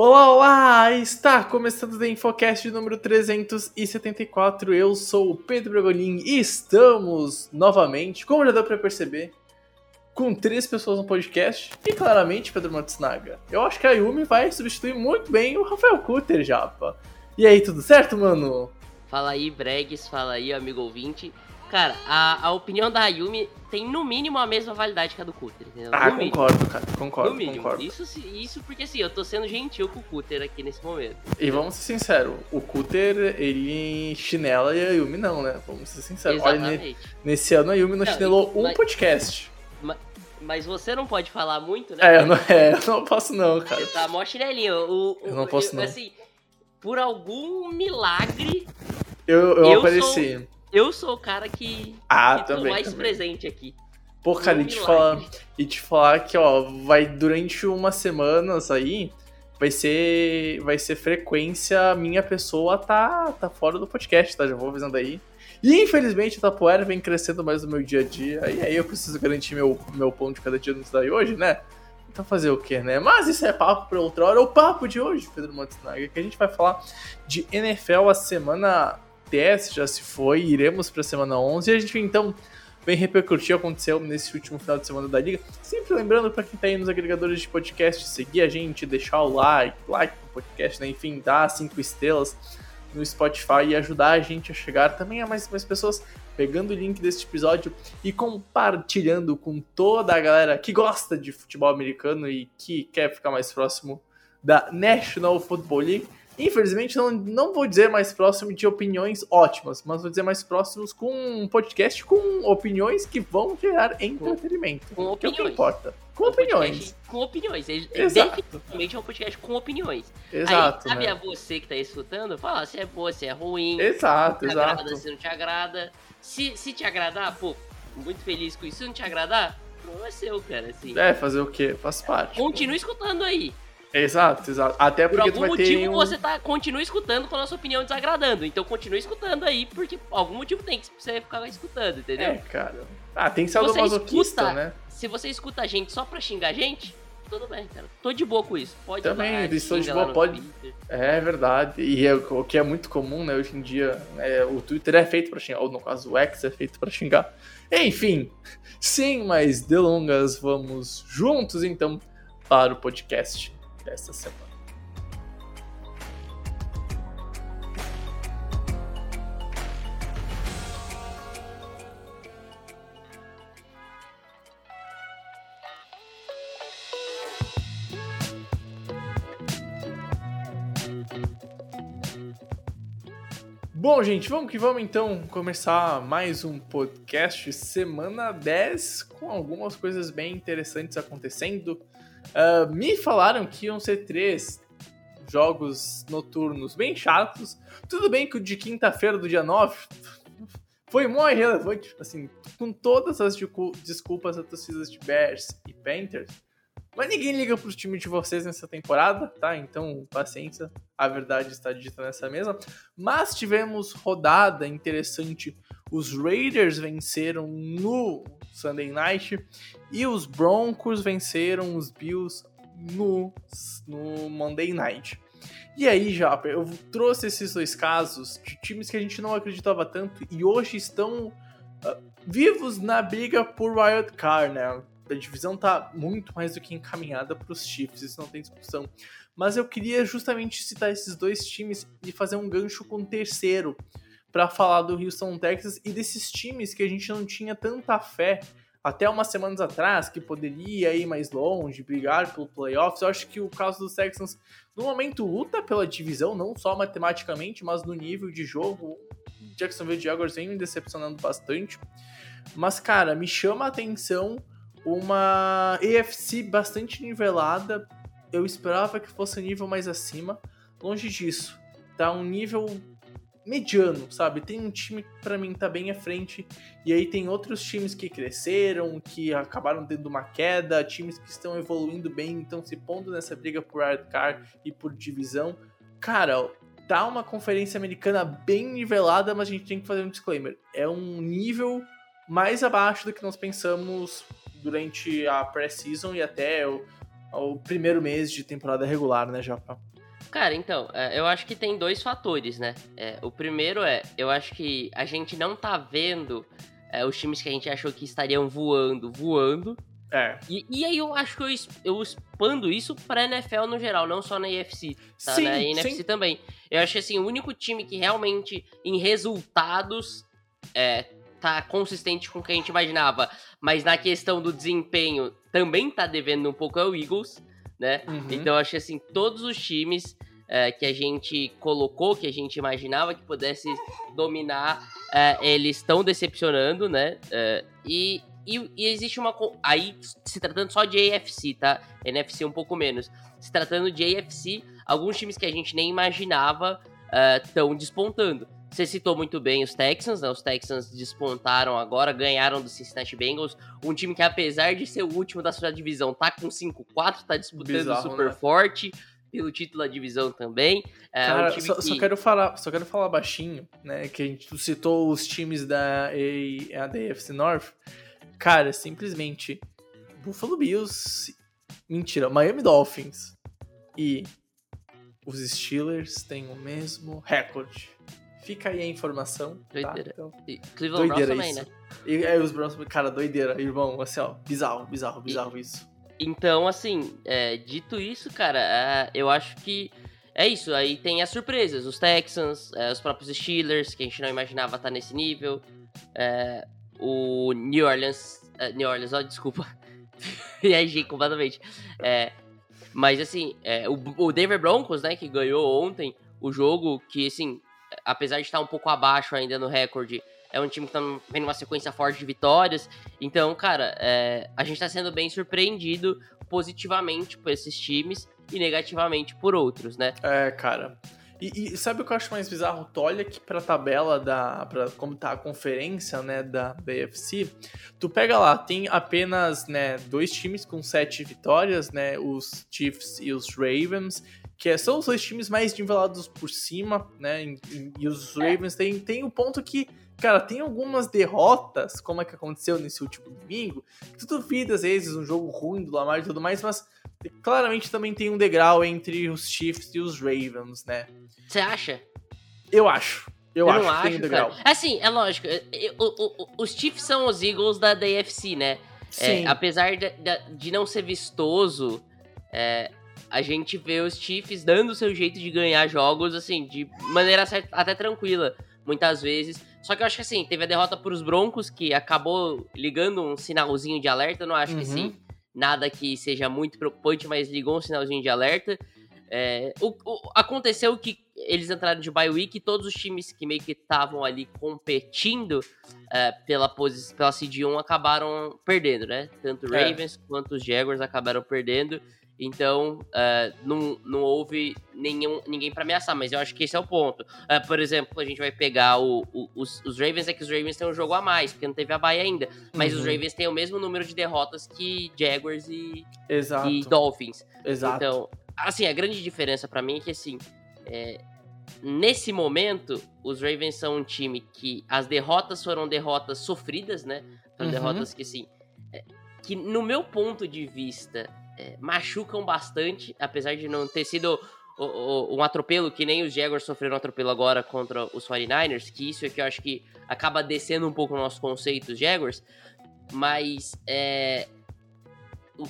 Olá, olá! Está começando o The Infocast número 374. Eu sou o Pedro Bragolin e estamos novamente, como já deu pra perceber, com três pessoas no podcast e claramente Pedro Matsunaga. Eu acho que a Yumi vai substituir muito bem o Rafael Kutter, japa. E aí, tudo certo, mano? Fala aí, Bregs, fala aí, amigo ouvinte. Cara, a, a opinião da Ayumi tem no mínimo a mesma validade que a do Cutter, entendeu? Ah, no mínimo. concordo, cara, concordo, No mínimo. concordo. Isso, isso porque assim, eu tô sendo gentil com o Cutter aqui nesse momento. E vamos ser sinceros, o Kutter, ele chinela e a Yumi não, né? Vamos ser sinceros. Olha, Exatamente. nesse ano a Yumi não Não, chinelou e- um mas- podcast. Mas você não pode falar muito, né? É, eu não, é, eu não posso não, cara. Você tá mó chinelinho. O, o- Eu não posso, não. Assim, por algum milagre, Eu, eu, Eu apareci. Eu sou o cara que, Ah, que tô também, mais também. presente aqui. Pô, cara, e te falar, e te falar que, ó, vai durante umas semanas aí, vai ser, vai ser frequência minha pessoa tá, tá fora do podcast, tá? Já vou avisando aí. E infelizmente o Tapoeira vem crescendo mais no meu dia a dia, e aí eu preciso garantir meu, meu pão de cada dia no daí hoje, né? Então fazer o que, né? Mas isso é papo pra outra hora. O papo de hoje, Pedro Montenaga, que a gente vai falar de NFL a semana 10 já se foi, iremos pra semana 11, e a gente então vem repercutir o que aconteceu nesse último final de semana da liga. Sempre lembrando pra quem tá aí nos agregadores de podcast, seguir a gente, deixar o like, like no podcast, né? Enfim, dar cinco estrelas no Spotify e ajudar a gente a chegar também a mais, mais pessoas, pegando o link deste episódio e compartilhando com toda a galera que gosta de futebol americano e que quer ficar mais próximo da National Football League. Infelizmente, não, não vou dizer mais próximo de opiniões ótimas, mas vou dizer mais próximos com um podcast com opiniões que vão gerar entretenimento. com que é o que opiniões. importa. Com Um opiniões. Com opiniões. Ele- Exato. Definitivamente é um podcast com opiniões. Exato, Aí, sabe né? a você que tá escutando? Fala se é boa, se é ruim. Exato, se te agrada, exato. se não te agrada. Se, se te agradar, pô, muito feliz com isso. Se não te agradar, não é seu, cara. Assim. É, fazer o quê? Faz parte. Continue escutando aí. Exato, exato. Até Por porque tu algum motivo um... você tá, continua escutando com a nossa opinião desagradando. Então continue escutando aí, porque algum motivo tem que você ficar escutando, entendeu? É, cara. Ah, tem Se saldo você escuta- né? Se você escuta a gente só pra xingar a gente, tudo bem, cara. Tô de boa com isso. Pode Também, estou de boa, pode- Twitter. É verdade. E é, o que é muito comum, né, hoje em dia, é, o Twitter é feito pra xingar, ou no caso o X é feito pra xingar. Enfim, sem mais delongas, vamos juntos então para o podcast desta semana. Bom, gente, vamos que vamos então começar mais um podcast semana 10 com algumas coisas bem interessantes acontecendo. Ah, me falaram que iam ser três jogos noturnos bem chatos. Tudo bem que o de quinta-feira do dia 9 foi muito irrelevante, assim, com todas as descul- desculpas das torcidas de Bears e Panthers. Mas ninguém liga pros times de vocês nessa temporada, tá? Então, paciência, a verdade está dita nessa mesa. Mas tivemos rodada interessante. Os Raiders venceram no Sunday Night e os Broncos venceram os Bills no, no Monday Night. E aí, Japa, eu trouxe esses dois casos de times que a gente não acreditava tanto e hoje estão ah, vivos na briga por Wild Card, né? A divisão tá muito mais do que encaminhada para os Chiefs, isso não tem discussão. Mas eu queria justamente citar esses dois times e fazer um gancho com o terceiro para falar do Houston Texas e desses times que a gente não tinha tanta fé até umas semanas atrás, que poderia ir mais longe, brigar pelo playoffs. Eu acho que o caso dos Texans, no momento, luta pela divisão, não só matematicamente, mas no nível de jogo. Jacksonville Jaguars vem me decepcionando bastante. Mas, cara, me chama a atenção uma AFC bastante nivelada. Eu esperava que fosse um nível mais acima. Longe disso, tá um nível mediano, sabe? Tem um time que pra mim tá bem à frente, e aí tem outros times que cresceram, que acabaram tendo uma queda, times que estão evoluindo bem, então se pondo nessa briga por wildcard e por divisão. Cara, tá uma conferência americana bem nivelada, mas a gente tem que fazer um disclaimer. É um nível mais abaixo do que nós pensamos durante a pré-season e até o, o primeiro mês de temporada regular, né, Japa? Cara, então, é, eu acho que tem dois fatores, né? É, o primeiro é, eu acho que a gente não tá vendo é, os times que a gente achou que estariam voando, voando. É. E, e aí eu acho que eu, eu expando isso pra NFL no geral, não só na IFC, tá? Sim, na NFC sim. também. Eu acho que assim, o único time que realmente, em resultados, é, tá consistente com o que a gente imaginava, mas na questão do desempenho também tá devendo um pouco é o Eagles, né? Uhum. Então eu acho que assim, todos os times é, que a gente colocou, que a gente imaginava que pudesse dominar, é, eles estão decepcionando, né? É, e, e, e existe uma. Aí, se tratando só de AFC, tá? NFC um pouco menos. Se tratando de AFC, alguns times que a gente nem imaginava estão despontando. Você citou muito bem os Texans, né? Os Texans despontaram agora, ganharam do Cincinnati Bengals. Um time que, apesar de ser o último da sua divisão, tá com 5-4, tá disputando Bizarro, super né? forte. Pelo título da divisão também. É Cara, um só, que... só quero falar, só quero falar baixinho, né? Que a gente citou os times da AFC North. Cara, simplesmente Buffalo Bills, mentira, Miami Dolphins e os Steelers têm o mesmo recorde. Fica aí a informação, tá? Doideira. Então, e Cleveland Browns doideira também, isso. né? E aí os Browns, cara, doideira, irmão, assim, ó, bizarro, bizarro, bizarro isso. Então, assim, é, dito isso, cara, é, eu acho que é isso. Aí tem as surpresas, os Texans, é, os próprios Steelers, que a gente não imaginava estar nesse nível. é, o New Orleans. é, New Orleans, ó, desculpa. Viajei completamente. É, mas assim, é, o, o Denver Broncos, né, que ganhou ontem o jogo, que assim, apesar de estar um pouco abaixo ainda no recorde, é um time que tá vendo uma sequência forte de vitórias. Então, cara, é, a gente tá sendo bem surpreendido positivamente por esses times e negativamente por outros, né? É, cara. E, e sabe o que eu acho mais bizarro? Tu olha aqui pra tabela da. Pra, como tá a conferência, né, da, AFC. Tu pega lá, tem apenas, né, dois times com sete vitórias, né? Os Chiefs e os Ravens. Que é- são os dois times mais nivelados por cima, né? E, e- os Ravens tem, tem o ponto que, cara, tem algumas derrotas, como é que aconteceu nesse último domingo, que tu duvida às vezes um jogo ruim do Lamar e tudo mais, mas claramente também tem um degrau entre os Chiefs e os Ravens, né? Você acha? Eu acho. Eu, não acho que acho, tem um degrau. cara. Assim, é lógico. é, é, o- o- o- os Chiefs são os Eagles da DFC, né? É, Sim. apesar de, de- de não ser vistoso, é, a gente vê os Chiefs dando o seu jeito de ganhar jogos, assim, de maneira até tranquila, muitas vezes. Só que eu acho que, assim, teve a derrota pros Broncos, que acabou ligando um sinalzinho de alerta. Não acho que, Uhum. assim, nada que seja muito preocupante, mas ligou um sinalzinho de alerta. É, o- o- aconteceu que eles entraram de bye week e todos os times que meio que estavam ali competindo é, pela, posi pela seed 1 acabaram perdendo, né? Tanto o É. Ravens quanto os Jaguars acabaram perdendo. Então, é, não, não houve nenhum, ninguém pra ameaçar, mas eu acho que esse é o ponto. É, por exemplo, a gente vai pegar o- o- os, os Ravens, é que os Ravens têm um jogo a mais, porque não teve a bye ainda. Mas os Uhum. Ravens têm o mesmo número de derrotas que Jaguars e, Exato. e Dolphins. Exato. Então, assim, a grande diferença pra mim é que, assim, é, nesse momento, os Ravens são um time que as derrotas foram derrotas sofridas, né? Foram Uhum. derrotas que, assim, é, que no meu ponto de vista, é, machucam bastante, apesar de não ter sido o- o- um atropelo que nem os Jaguars sofreram um atropelo agora contra os 49ers, que isso é que eu acho que acaba descendo um pouco o nosso conceito dos Jaguars, mas é,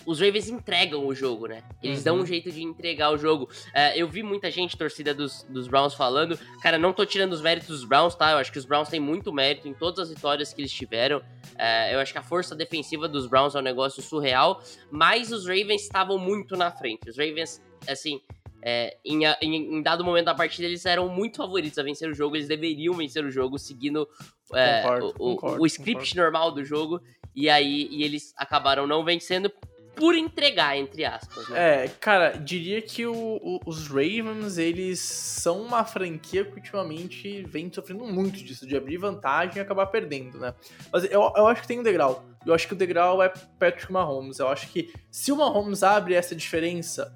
os Ravens entregam o jogo, né? Eles Uhum. dão um jeito de entregar o jogo. É, eu vi muita gente, torcida dos, dos Browns, falando. Cara, não tô tirando os méritos dos Browns, tá? Eu acho que os Browns têm muito mérito em todas as vitórias que eles tiveram. É, eu acho que a força defensiva dos Browns é um negócio surreal. Mas os Ravens estavam muito na frente. Os Ravens, assim. é, em, em- em dado momento da partida, eles eram muito favoritos a vencer o jogo. Eles deveriam vencer o jogo, seguindo é, Concordo, o, o- concordo, o script normal do jogo. E aí e eles acabaram não vencendo por entregar, entre aspas. Né? É, cara, diria que o- o- os Ravens, eles são uma franquia que ultimamente vem sofrendo muito disso, de abrir vantagem e acabar perdendo, né? Mas eu, eu acho que tem um degrau. Eu acho que o degrau é Patrick Mahomes. Eu acho que se o Mahomes abre essa diferença,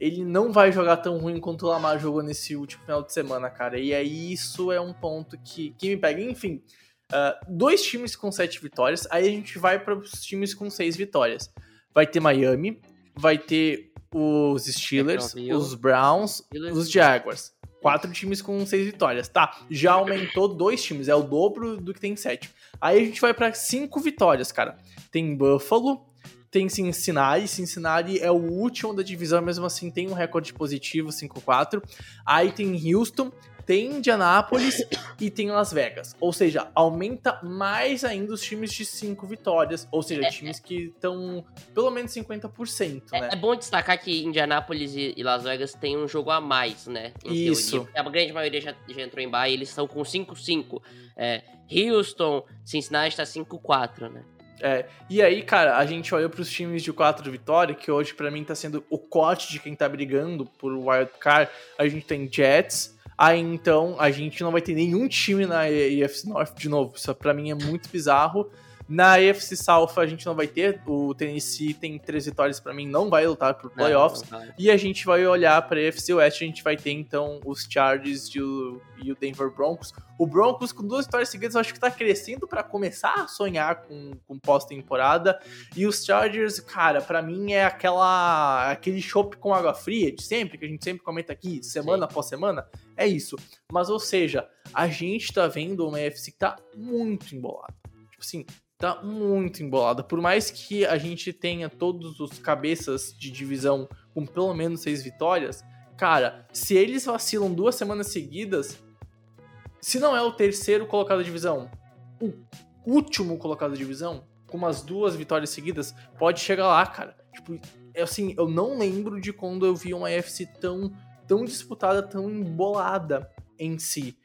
ele não vai jogar tão ruim quanto o Lamar jogou nesse último final de semana, cara. E aí isso é um ponto que, que me pega. Enfim, ah, dois times com sete vitórias, aí a gente vai para os times com seis vitórias. Vai ter Miami, vai ter os Steelers, os Browns, os Jaguars. Quatro times com seis vitórias. Tá, já aumentou dois times, é o dobro do que tem sete. Aí a gente vai pra cinco vitórias, cara. Tem Buffalo, tem Cincinnati. Cincinnati é o último da divisão, mesmo assim tem um recorde positivo, 5-4. Aí tem Houston, tem Indianápolis e tem Las Vegas. Ou seja, aumenta mais ainda os times de cinco vitórias. Ou seja, É, times que estão pelo menos 50%, né? É, é bom destacar que Indianápolis e, Las Vegas tem um jogo a mais, né? Isso. teoria. A grande maioria já, já entrou em bye, eles estão com 5-5. É, Houston, Cincinnati tá 5-4, né? É, e aí, cara, a gente olha pros times de quatro vitórias, que hoje pra mim tá sendo o corte de quem tá brigando por wild card. A gente tem Jets, aí então a gente não vai ter nenhum time na AFC North de novo. Isso pra mim é muito bizarro. Na AFC South a gente não vai ter, o Tennessee tem três vitórias pra mim, não vai lutar por playoffs. Não, não, não. E a gente vai olhar para a AFC West, a gente vai ter então os Chargers e o, e o Denver Broncos. O Broncos com duas vitórias seguidas, eu acho que tá crescendo para começar a sonhar com, com pós-temporada. E os Chargers, cara, para mim é aquela aquele chopp com água fria de sempre, que a gente sempre comenta aqui, semana após semana. É isso. Mas ou seja, a gente tá vendo uma AFC que tá muito embolada. Tipo assim, tá muito embolada. Por mais que a gente tenha todos os cabeças de divisão com pelo menos seis vitórias, cara, se eles vacilam duas semanas seguidas, se não é o terceiro colocado da divisão, o último colocado da divisão, com umas duas vitórias seguidas, pode chegar lá, cara. Tipo, é assim, eu não lembro de quando eu vi uma AFC tão, tão disputada, tão embolada em si.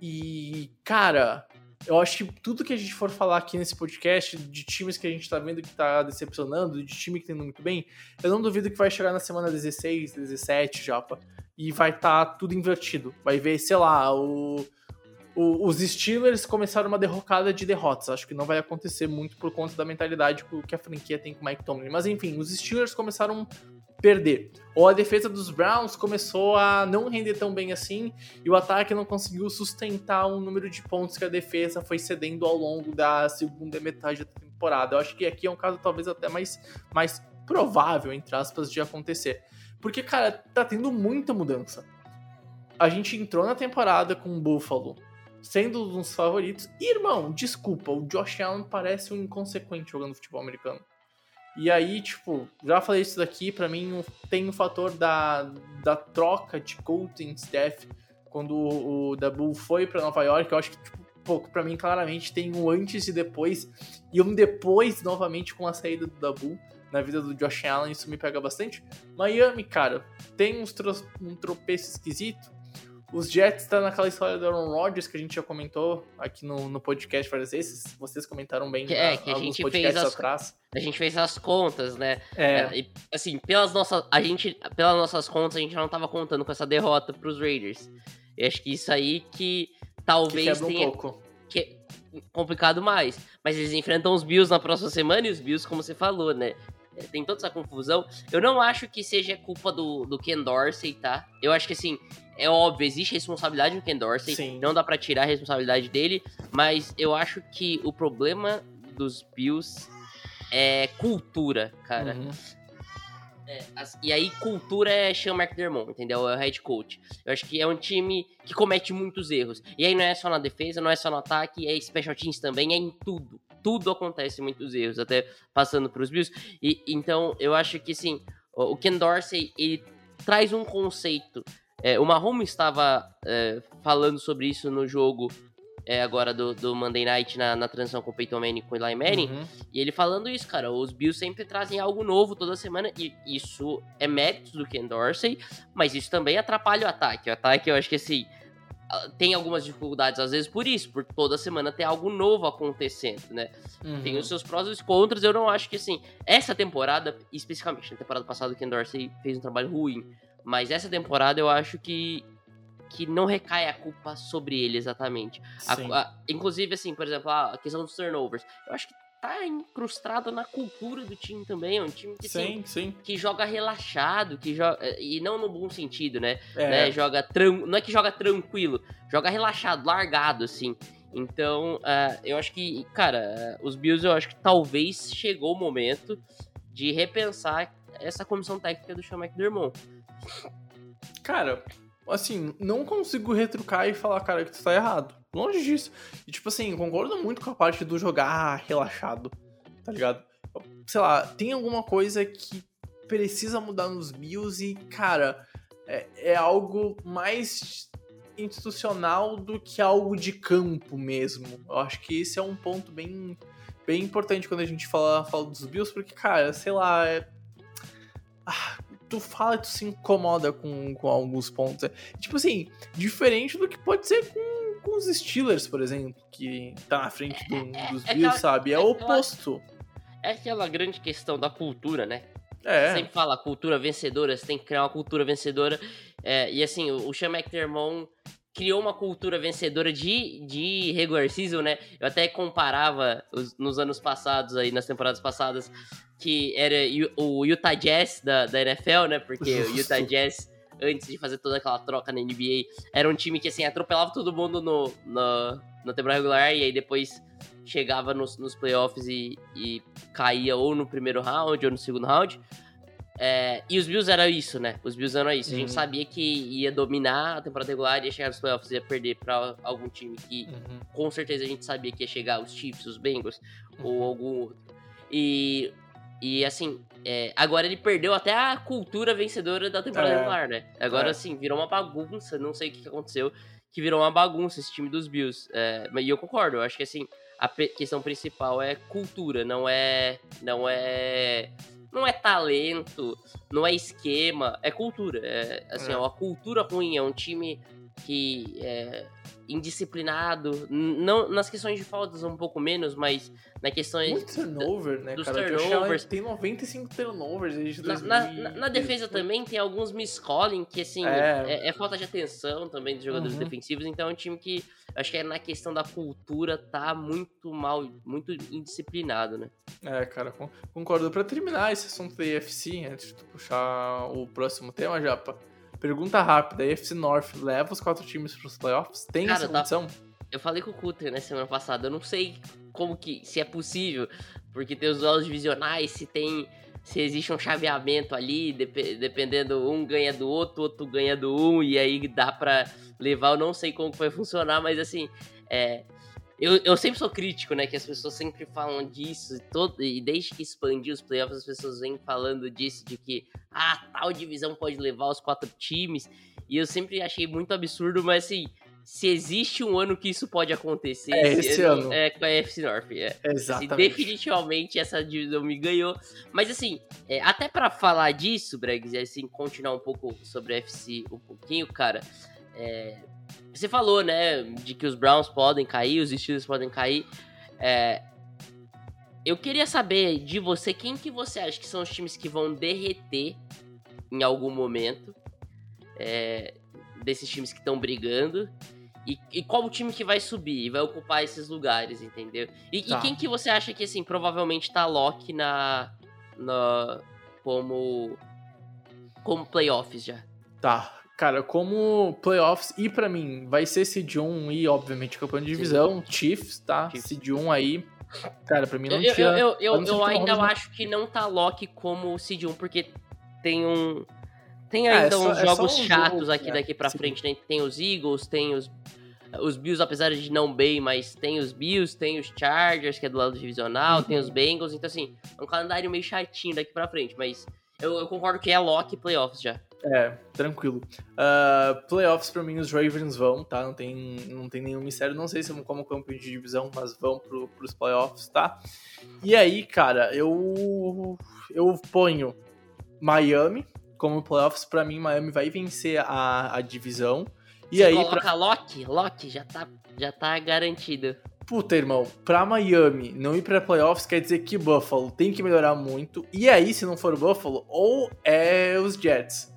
E, cara, eu acho que tudo que a gente for falar aqui nesse podcast, de times que a gente tá vendo que tá decepcionando, de time que tá indo muito bem, eu não duvido que vai chegar na semana 16, 17, japa, e vai estar tá tudo invertido. Vai ver, sei lá, o, o- os Steelers começaram uma derrocada de derrotas. Acho que não vai acontecer muito por conta da mentalidade que a franquia tem com o Mike Tomlin. Mas enfim, os Steelers começaram perder. Ou a defesa dos Browns começou a não render tão bem assim e o ataque não conseguiu sustentar o número de pontos que a defesa foi cedendo ao longo da segunda metade da temporada. Eu acho que aqui é um caso talvez até mais, mais provável, entre aspas, de acontecer. Porque, cara, tá tendo muita mudança. A gente entrou na temporada com o Buffalo sendo um dos favoritos. E, irmão, desculpa, o Josh Allen parece um inconsequente jogando futebol americano. E aí, tipo, já falei isso daqui, pra mim tem o fator da, da troca de coaching staff quando o, Dabu foi pra Nova York. Eu acho que, tipo, pô, pra mim claramente tem um antes e depois, e um depois novamente com a saída do Dabu na vida do Josh Allen, isso me pega bastante. Miami, cara, tem uns tro um tropeço esquisito. Os Jets tá naquela história do Aaron Rodgers que a gente já comentou aqui no, no podcast várias vezes. Vocês comentaram bem Que- é, há- que a gente fez as- atrás. A gente fez as contas, né? É, É, e, assim, pelas nossas, a gente, pelas nossas contas, a gente não tava contando com essa derrota pros Raiders. Eu acho que isso aí que que talvez quebra um tenha pouco. que- complicado mais. Mas eles enfrentam os Bills na próxima semana e os Bills, como você falou, né? É, Tem toda essa confusão. Eu não acho que seja culpa do, do Ken Dorsey, tá? Eu acho que assim, é óbvio, existe responsabilidade no Ken Dorsey. Sim. Não dá pra tirar a responsabilidade dele. Mas eu acho que o problema dos Bills é cultura, cara. Uhum. É, as- e aí, cultura é Sean McDermott, entendeu? É o head coach. Eu acho que é um time que comete muitos erros. E aí não é só na defesa, não é só no ataque, é special teams também, é em tudo. Tudo acontece muitos erros, até passando pros Bills. E, então, eu acho que, sim, o Ken Dorsey, ele traz um conceito. É, o Mahomes estava é, falando sobre isso no jogo é, agora do, do Monday Night, na, na transição com o Peyton Manning e com o Eli Manning. Uhum. E ele falando isso, cara, os Bills sempre trazem algo novo toda semana, e isso é mérito do Ken Dorsey, mas isso também atrapalha o ataque. O ataque, eu acho que assim, tem algumas dificuldades às vezes por isso, por toda semana ter algo novo acontecendo, né? Uhum. Tem os seus prós e os contras. Eu não acho que, assim, essa temporada, especificamente, na temporada passada, o Ken Dorsey fez um trabalho ruim. Mas essa temporada eu acho que, que não recai a culpa sobre ele exatamente. A- Sim. a- inclusive, assim, por exemplo, a questão dos turnovers. Eu acho que tá incrustada na cultura do time também. É um time que, Sim, sim. que joga relaxado, que joga. E não no bom sentido, né? É, né, joga tran... não é que joga tranquilo, joga relaxado, largado, assim. Então, ah, eu acho que, cara, ah, os Bills, eu acho que talvez chegou o momento de repensar essa comissão técnica do Sean McDermott. Cara, assim, não consigo retrucar e falar, cara, que tu tá errado. Longe disso. E, tipo assim, concordo muito com a parte do jogar relaxado, tá ligado? Sei lá, tem alguma coisa que precisa mudar nos Bills e, cara, é, é algo mais institucional do que algo de campo mesmo. Eu acho que esse é um ponto bem, bem importante quando a gente fala, fala dos Bills, porque, cara, sei lá, é... Ah, tu fala e tu se incomoda com, com alguns pontos. É, Tipo assim, diferente do que pode ser com, com os Steelers, por exemplo, que tá na frente do- dos é Bills, sabe? É é o oposto. É aquela grande questão da cultura, né? É, Sempre fala cultura vencedora, você tem que criar uma cultura vencedora. É, e assim, o, o Sean McDermott criou uma cultura vencedora de, de regular season, né? Eu até comparava os- nos anos passados aí, nas temporadas passadas, que era o- Utah Jazz da, da NFL, né? Porque o. Utah Jazz, antes de fazer toda aquela troca na NBA, era um time que assim, atropelava todo mundo no, no, na temporada regular e aí depois chegava nos, nos playoffs e, e caía ou no primeiro round ou no segundo round. É, e os Bills era isso, né? Os Bills eram isso. A gente Uhum. sabia que ia dominar a temporada regular, ia chegar nos playoffs ia perder pra algum time que Uhum. com certeza a gente sabia que ia chegar, os Chiefs, os Bengals Uhum. ou algum outro. E, e assim, é, agora ele perdeu até a cultura vencedora da temporada É. regular, né? Agora É. assim, virou uma bagunça, não sei o que aconteceu, que virou uma bagunça esse time dos Bills. É, e eu concordo, eu acho que assim, a questão principal é cultura, não é. Não é. Não é talento, não é esquema, é cultura. É, assim, É. é uma cultura ruim, é um time que é indisciplinado, não nas questões de faltas um pouco menos, mas na questões Muito turnover, né, dos cara? Turnovers. tem 95 turnovers desde na, 2000. na, na- na defesa também tem alguns miscalling que, assim, É. é, é falta de atenção também dos jogadores Uhum. defensivos. Então é um time que, acho que é na questão da cultura, tá muito mal, muito indisciplinado, né? É, cara, con- concordo. Pra terminar esse assunto da EFC, antes de tu puxar o próximo tema, Japa, pergunta rápida: a EFC North leva os quatro times pros playoffs? Tem Cara, essa condição? Eu falei com o Cutter, né, semana passada. Eu não sei como que, se é possível, porque tem os duelos divisionais, se tem. Se existe um chaveamento ali, dep- dependendo, um ganha do outro, outro ganha do um, e aí dá pra levar. Eu não sei como que vai funcionar, mas assim, é, eu, eu sempre sou crítico, né? Que as pessoas sempre falam disso, e, todo, e desde que expandiu os playoffs, as pessoas vêm falando disso, de que ah, tal divisão pode levar os quatro times. E eu sempre achei muito absurdo, mas assim, se existe um ano que isso pode acontecer, É esse ano. É com a FC North. É. Assim, Exatamente. definitivamente essa divisão me ganhou. Mas assim, é, até pra falar disso, Bregs, e assim, continuar um pouco sobre a FC um pouquinho, cara. é, você falou, né, de que os Browns podem cair, os Steelers podem cair. É, eu queria saber de você quem que você acha que são os times que vão derreter em algum momento é, desses times que estão brigando. E, e qual o time que vai subir e vai ocupar esses lugares, entendeu? E, e Tá. quem que você acha que, assim, provavelmente tá lock na, na como como playoffs já? Tá. Cara, como playoffs, e pra mim, vai ser Seed 1 e, obviamente, campeão de divisão, Chiefs, tá? Chiefs. Seed 1 aí, cara, pra mim não eu, tinha... eu, eu, eu o ainda não- acho que não tá lock como Seed 1, porque tem um. Tem É, é ainda só- uns é só jogos um chatos jogo, aqui é, daqui pra sim. frente, né? Tem os Eagles, tem os. Os Bills, apesar de não bem, mas tem os Bills, tem os Chargers, que é do lado divisional, tem Uhum. os Bengals, então assim, é um calendário meio chatinho daqui pra frente, mas eu, eu concordo que é lock playoffs já. É, tranquilo. Ah, playoffs pra mim os Ravens vão, tá? Não tem, não tem nenhum mistério. Não sei se vão como campeão de divisão, mas vão pro, pros playoffs, tá? E aí, cara, eu eu ponho Miami como playoffs. Pra mim, Miami vai vencer a, a divisão. E Você aí, coloca pra... Loki, Loki já tá, já tá garantido. puta, irmão, pra Miami não ir pra playoffs quer dizer que Buffalo tem que melhorar muito. E aí, se não for o Buffalo, ou é os Jets.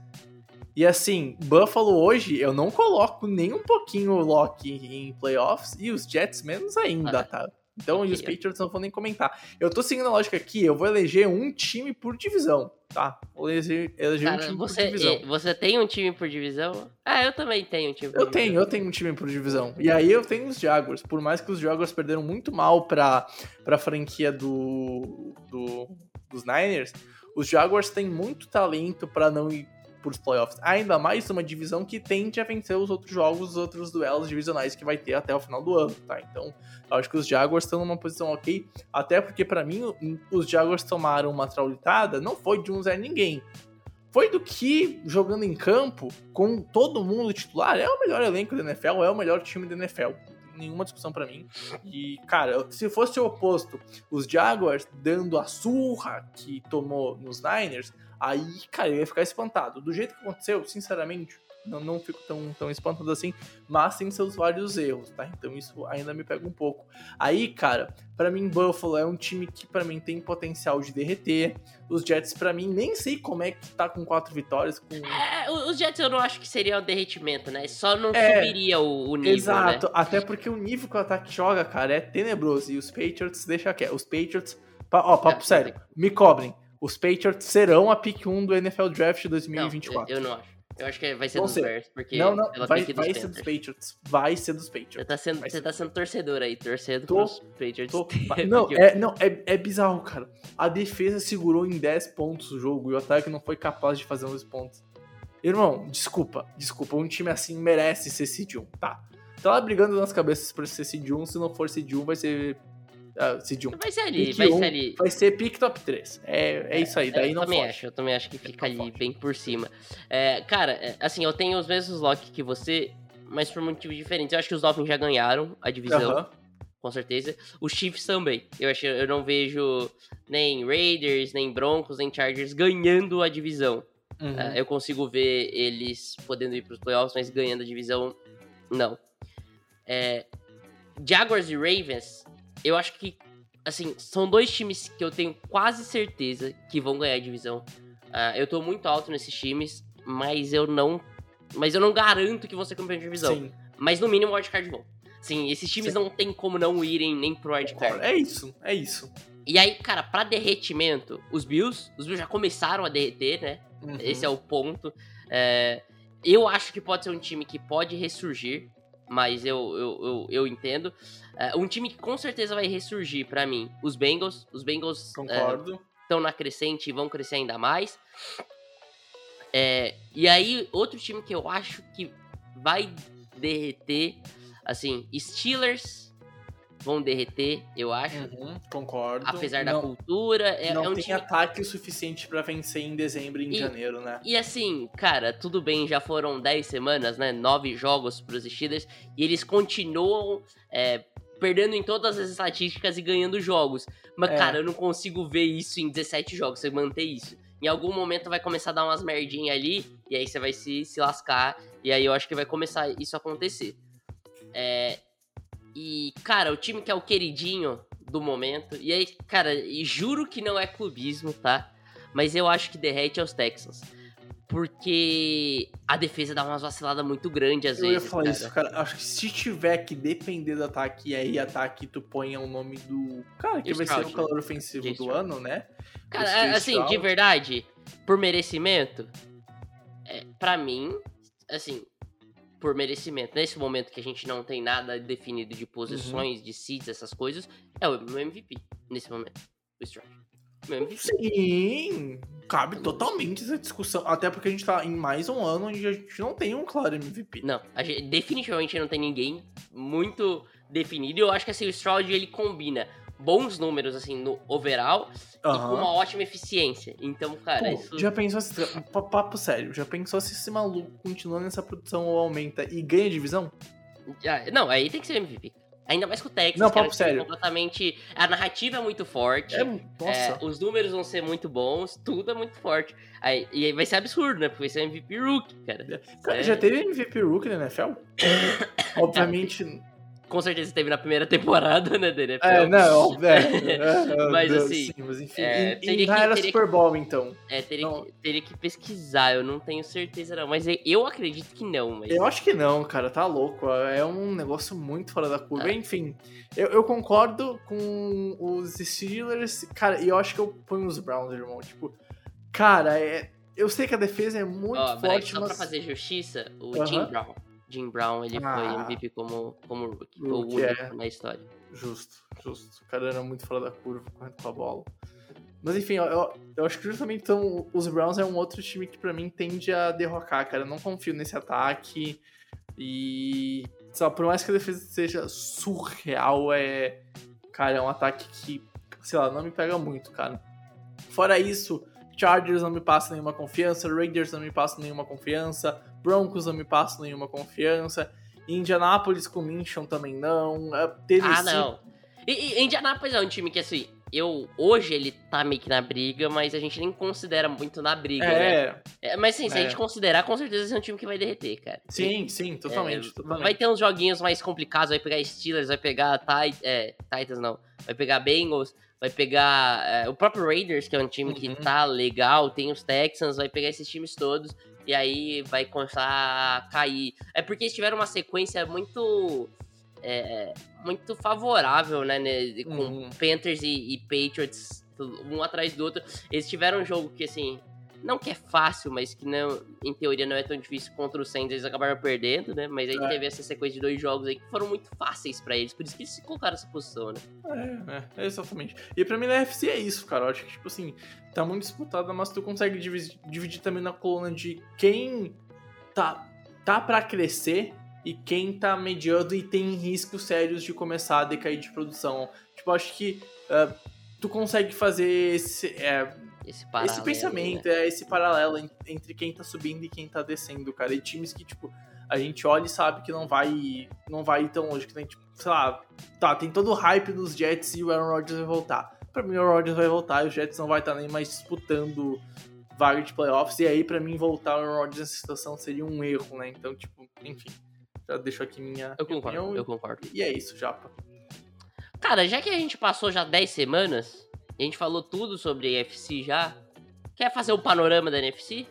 E assim, Buffalo hoje eu não coloco nem um pouquinho o Loki em playoffs e os Jets menos ainda, Ah, tá? Então, e os. Patriots não vou nem comentar. Eu tô seguindo a lógica aqui, eu vou eleger um time por divisão, tá? Vou eleger, eleger um Cara, time você, por divisão. você tem um time por divisão? Ah, eu também tenho um time por Eu tenho, divisão. eu tenho um time por divisão. E aí eu tenho os Jaguars. Por mais que os Jaguars perderam muito mal pra, pra franquia do, do, dos Niners, os Jaguars têm muito talento pra não ir pros playoffs. Ainda mais uma divisão que tende a vencer os outros jogos, os outros duelos divisionais que vai ter até o final do ano, tá? Então, eu acho que os Jaguars estão numa posição ok. Até porque, pra mim, os Jaguars tomaram uma traulitada, não foi de um Zé Ninguém foi do que jogando em campo com todo mundo titular é o melhor elenco da NFL, é o melhor time da NFL. Nenhuma discussão pra mim. E, cara, se fosse o oposto, os Jaguars dando a surra que tomou nos Niners, aí, cara, eu ia ficar espantado. Do jeito que aconteceu, sinceramente, não, não fico tão, tão espantado assim, mas tem seus vários erros, tá? Então isso ainda me pega um pouco. Aí, cara, pra mim, Buffalo é um time que pra mim tem potencial de derreter. Os Jets, pra mim, nem sei como é que tá com quatro vitórias. Com... É, o- os Jets eu não acho que seria o derretimento, né? Só não É, subiria o, o nível, Exato, né? até porque o nível que o ataque joga, cara, é tenebroso. E os Patriots, deixa quieto. Os Patriots, pa- ó, papo É, sério, me cobrem. Os Patriots serão a pick 1 do NFL Draft Não, 2024. eu, eu não acho. Eu acho que vai ser Vão dos. Bears, porque não, não, vai, vai ser dos. Patriots. Vai ser dos Você Patriots. tá sendo, Vai você ser. tá sendo torcedor aí, torcendo Tô, pros Patriots. Tô- não, é, não é, é bizarro, cara. A defesa segurou em 10 pontos o jogo e o ataque não foi capaz de fazer 11 pontos. Irmão, desculpa, desculpa. Um time assim merece ser seed 1, tá? Tá lá brigando nas cabeças pra ser seed 1. Se não for seed 1, vai ser. Ah, seed 1. Vai ser ali, Pick vai 1 ser ali. Vai ser pick top 3. É, é isso aí, daí eu não também foge. acho, eu também acho que fica ali foge. bem por cima. É, cara, é, assim, eu tenho os mesmos lock que você, mas por motivos diferentes. Eu acho que os Dolphins já ganharam a divisão, Aham. com certeza. Os Chiefs também. Eu acho, eu não vejo nem Raiders, nem Broncos, nem Chargers ganhando a divisão. Uhum. É, eu consigo ver eles podendo ir pros playoffs, mas ganhando a divisão, não. É, Jaguars e Ravens, eu acho que, assim, são dois times que eu tenho quase certeza que vão ganhar a divisão. Ah, eu tô muito alto nesses times, mas eu não. Mas eu não garanto que vão ser campeão de divisão. Sim, Mas no mínimo wildcard vão. Sim, esses times Sim. não tem como não irem nem pro wildcard. é isso, é isso. E aí, cara, pra derretimento, os Bills, os Bills já começaram a derreter, né? Uhum. Esse é o ponto. É, eu acho que pode ser um time que pode ressurgir, mas eu, eu, eu, eu entendo. É, um time que com certeza vai ressurgir pra mim, os Bengals. Os Bengals estão na crescente e vão crescer ainda mais. É, e aí, outro time que eu acho que vai derreter, assim, Steelers vão derreter, eu acho. Uhum, concordo. Apesar da não, cultura, é, não é um tem time ataque o suficiente pra vencer em dezembro e em E- janeiro, né? E assim, cara, tudo bem, já foram 10 semanas, né? 9 jogos pros Steelers. E eles continuam é, perdendo em todas as estatísticas e ganhando jogos. Mas, É. cara, eu não consigo ver isso em 17 jogos, você manter isso. Em algum momento vai começar a dar umas merdinhas ali, e aí você vai se, se lascar. E aí eu acho que vai começar isso a acontecer. É, e, cara, o time que é o queridinho do momento. E aí, cara, e juro que não é clubismo, tá? Mas eu acho que derrete é os Texans. Porque a defesa dá umas vaciladas muito grandes às Eu ia vezes. falar cara. isso, cara. Acho que se tiver que depender do ataque e aí ataque, tu ponha o nome do. Cara, que vai ser o calor ofensivo do Stroud. ano, né? Cara, Jay assim, de verdade, por merecimento, é, para mim, assim, por merecimento, nesse momento que a gente não tem nada definido de posições, Uhum. de seeds, essas coisas, é o meu MVP nesse momento. O MVP. Sim, cabe totalmente essa discussão. Até porque a gente tá em mais um ano onde a gente não tem um claro MVP. Não, gente, definitivamente não tem ninguém muito definido. E eu acho que assim, o Stroud ele combina bons números assim no overall e com uma ótima eficiência. Então, cara, Pô, isso Já pensou se. pa- Papo sério, já pensou se esse maluco continua nessa produção ou aumenta e ganha divisão? já- não, aí tem que ser MVP. Ainda mais com o Texas, Não, é papo sério. completamente... A narrativa é muito forte. É, nossa. É, os números vão ser muito bons, tudo é muito forte. Aí, e aí vai ser absurdo, né? Porque vai ser MVP Rookie, cara. Cara, é- já teve MVP Rookie na NFL? Obviamente. Com certeza teve na primeira temporada, né, da NFL. É, não, é, é, Mas, assim, sim, mas enfim. é, e, teria e que- era teria Super Bowl, então. É, teria, Não. que, teria que pesquisar, eu não tenho certeza não. Mas eu acredito que não, mas... Eu acho que não, cara, tá louco. É um negócio muito fora da curva. É. Enfim, eu, eu concordo com os Steelers, cara, e eu acho que eu ponho os Browns, irmão. Tipo, cara, é, eu sei que a defesa é muito peraí, forte, só mas. pra fazer justiça, o Aham. Jim Brown. Jim Brown, ele Ah. foi MVP como, como rookie. O único é. na história. Justo, justo. O cara era muito fora da curva correndo com a bola. Mas enfim, eu, eu, acho que justamente então, os Browns é um outro time que pra mim tende a derrocar, cara. Eu não confio nesse ataque. E. Sei lá, por mais que a defesa seja surreal, é. Cara, é um ataque que, sei lá, não me pega muito, cara. Fora isso, Chargers não me passa nenhuma confiança, Raiders não me passa nenhuma confiança, Broncos não me passa nenhuma confiança, Indianapolis com Minchon também não. é, Tennessee Ah, não. E, e Indianapolis é um time que, assim, eu... Hoje ele tá meio que na briga, mas a gente nem considera muito na briga, né? É, É, mas sim, se a É. gente considerar, com certeza esse é um time que vai derreter, cara. sim, sim, totalmente, É, totalmente. Vai ter uns joguinhos mais complicados, vai pegar Steelers, vai pegar Tit é, Titans, não. Vai pegar Bengals, vai pegar é, o próprio Raiders, que é um time que Uhum. tá legal, tem os Texans, vai pegar esses times todos e aí vai começar a cair. É porque eles tiveram uma sequência muito é, muito favorável, né, né, com Uhum. Panthers e, e Patriots um atrás do outro. Eles tiveram um jogo que assim, não que é fácil, mas que não, em teoria não é tão difícil contra o Saints, eles acabaram perdendo, né? Mas aí É. teve essa sequência de dois jogos aí que foram muito fáceis pra eles, por isso que eles se colocaram nessa posição, né? É, é, exatamente. E pra mim na UFC é isso, cara. Eu acho que, tipo assim, tá muito disputada, mas tu consegue dividir, dividir também na coluna de quem tá, tá pra crescer e quem tá mediando e tem riscos sérios de começar a decair de produção. Tipo, acho que ah, tu consegue fazer esse, é, Esse paralelo. esse pensamento, né? é esse paralelo en- entre quem tá subindo e quem tá descendo, cara. E times que, tipo, a gente olha e sabe que não vai, não vai ir tão longe, que tem, tipo, sei lá, tá, tem todo o hype dos Jets e o Aaron Rodgers vai voltar. Pra mim, o Aaron Rodgers vai voltar e o Jets não vai estar nem mais disputando vaga de playoffs. E aí, pra mim, voltar o Aaron Rodgers nessa situação seria um erro, né? Então, tipo, enfim, já deixo aqui minha, Eu concordo, opinião. eu concordo. E é isso, Japa. Cara, já que a gente passou já 10 semanas, a gente falou tudo sobre a NFC já, quer fazer um panorama da NFC?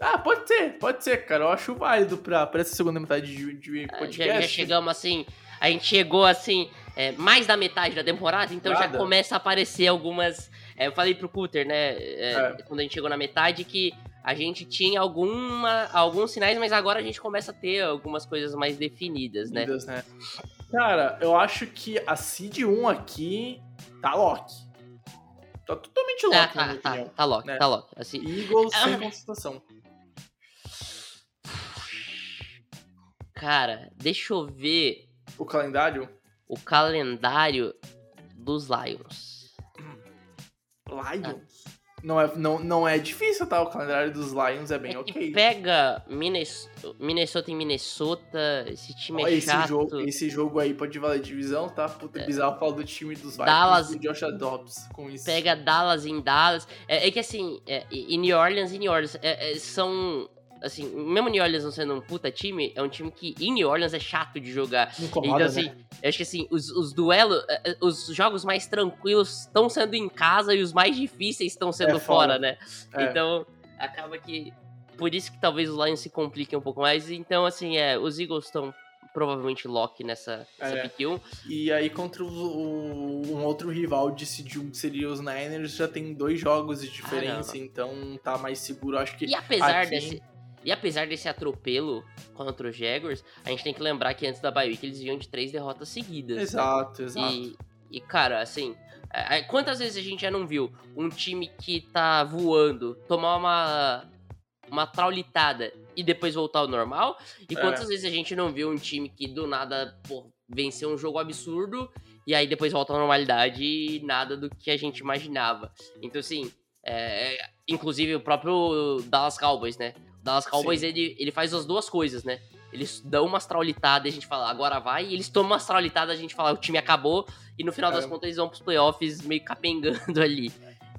Ah, pode ser, pode ser, cara. Eu acho válido pra, pra essa segunda metade de, de Ah, podcast. Já, já chegamos assim, a gente chegou assim, é, mais da metade da temporada, então já Nada. começa a aparecer algumas. é, eu falei pro Cutter, né, é, É. quando a gente chegou na metade, que a gente tinha alguma, alguns sinais, mas agora a gente começa a ter algumas coisas mais definidas, né? Unidas, né? Cara, eu acho que a Seed 1 aqui tá lock. Tá totalmente lock, Ah, tá, minha tá, opinião. tá lock, né? tá lock. Assim, Eagles sem contestação. cara, deixa eu ver O calendário, o calendário dos Lions. Lions. Não, é, não, não é difícil, tá? O calendário dos Lions é bem É ok. pega Minnes- Minnesota em Minnesota, esse time Ó, é esse, chato. jogo, esse jogo aí pode valer divisão, tá? Puta, é bizarro falar do time dos Vikings Dallas- do Josh Dobbs com isso. Pega Dallas em Dallas. É, é que assim, é, e New Orleans e New Orleans é- é, são. Assim, mesmo New Orleans não sendo um puta time, é um time que em New Orleans é chato de jogar. Me Então, incomoda, assim, né? eu acho que assim, os, os duelos, é, é, os jogos mais tranquilos estão sendo em casa e os mais difíceis estão sendo É fora, fora. né? É. Então, acaba que. Por isso que talvez os Lions se compliquem um pouco mais. Então, assim, é, os Eagles estão provavelmente lock nessa, nessa É. pick 1. E aí contra o, o- um outro rival de Seed 1, que seria os Niners, já tem dois jogos de diferença, então tá mais seguro. Acho que E apesar aqui- desse. E apesar desse atropelo contra os Jaguars, a gente tem que lembrar que antes da bye week eles vinham de três derrotas seguidas. né? Exato, exato. E, e, cara, assim, é, é, quantas vezes a gente já não viu um time que tá voando tomar uma, uma traulitada e depois voltar ao normal? E É. quantas vezes a gente não viu um time que do nada, pô, venceu um jogo absurdo e aí depois volta à normalidade e nada do que a gente imaginava? Então, assim, é, inclusive o próprio Dallas Cowboys, né? Dallas Cowboys, Sim. ele, ele faz as duas coisas, né? Eles dão umas traulitadas e a gente fala, agora vai. E eles tomam umas traulitadas e a gente fala, o time acabou. E no final das É. contas eles vão pros playoffs meio capengando ali.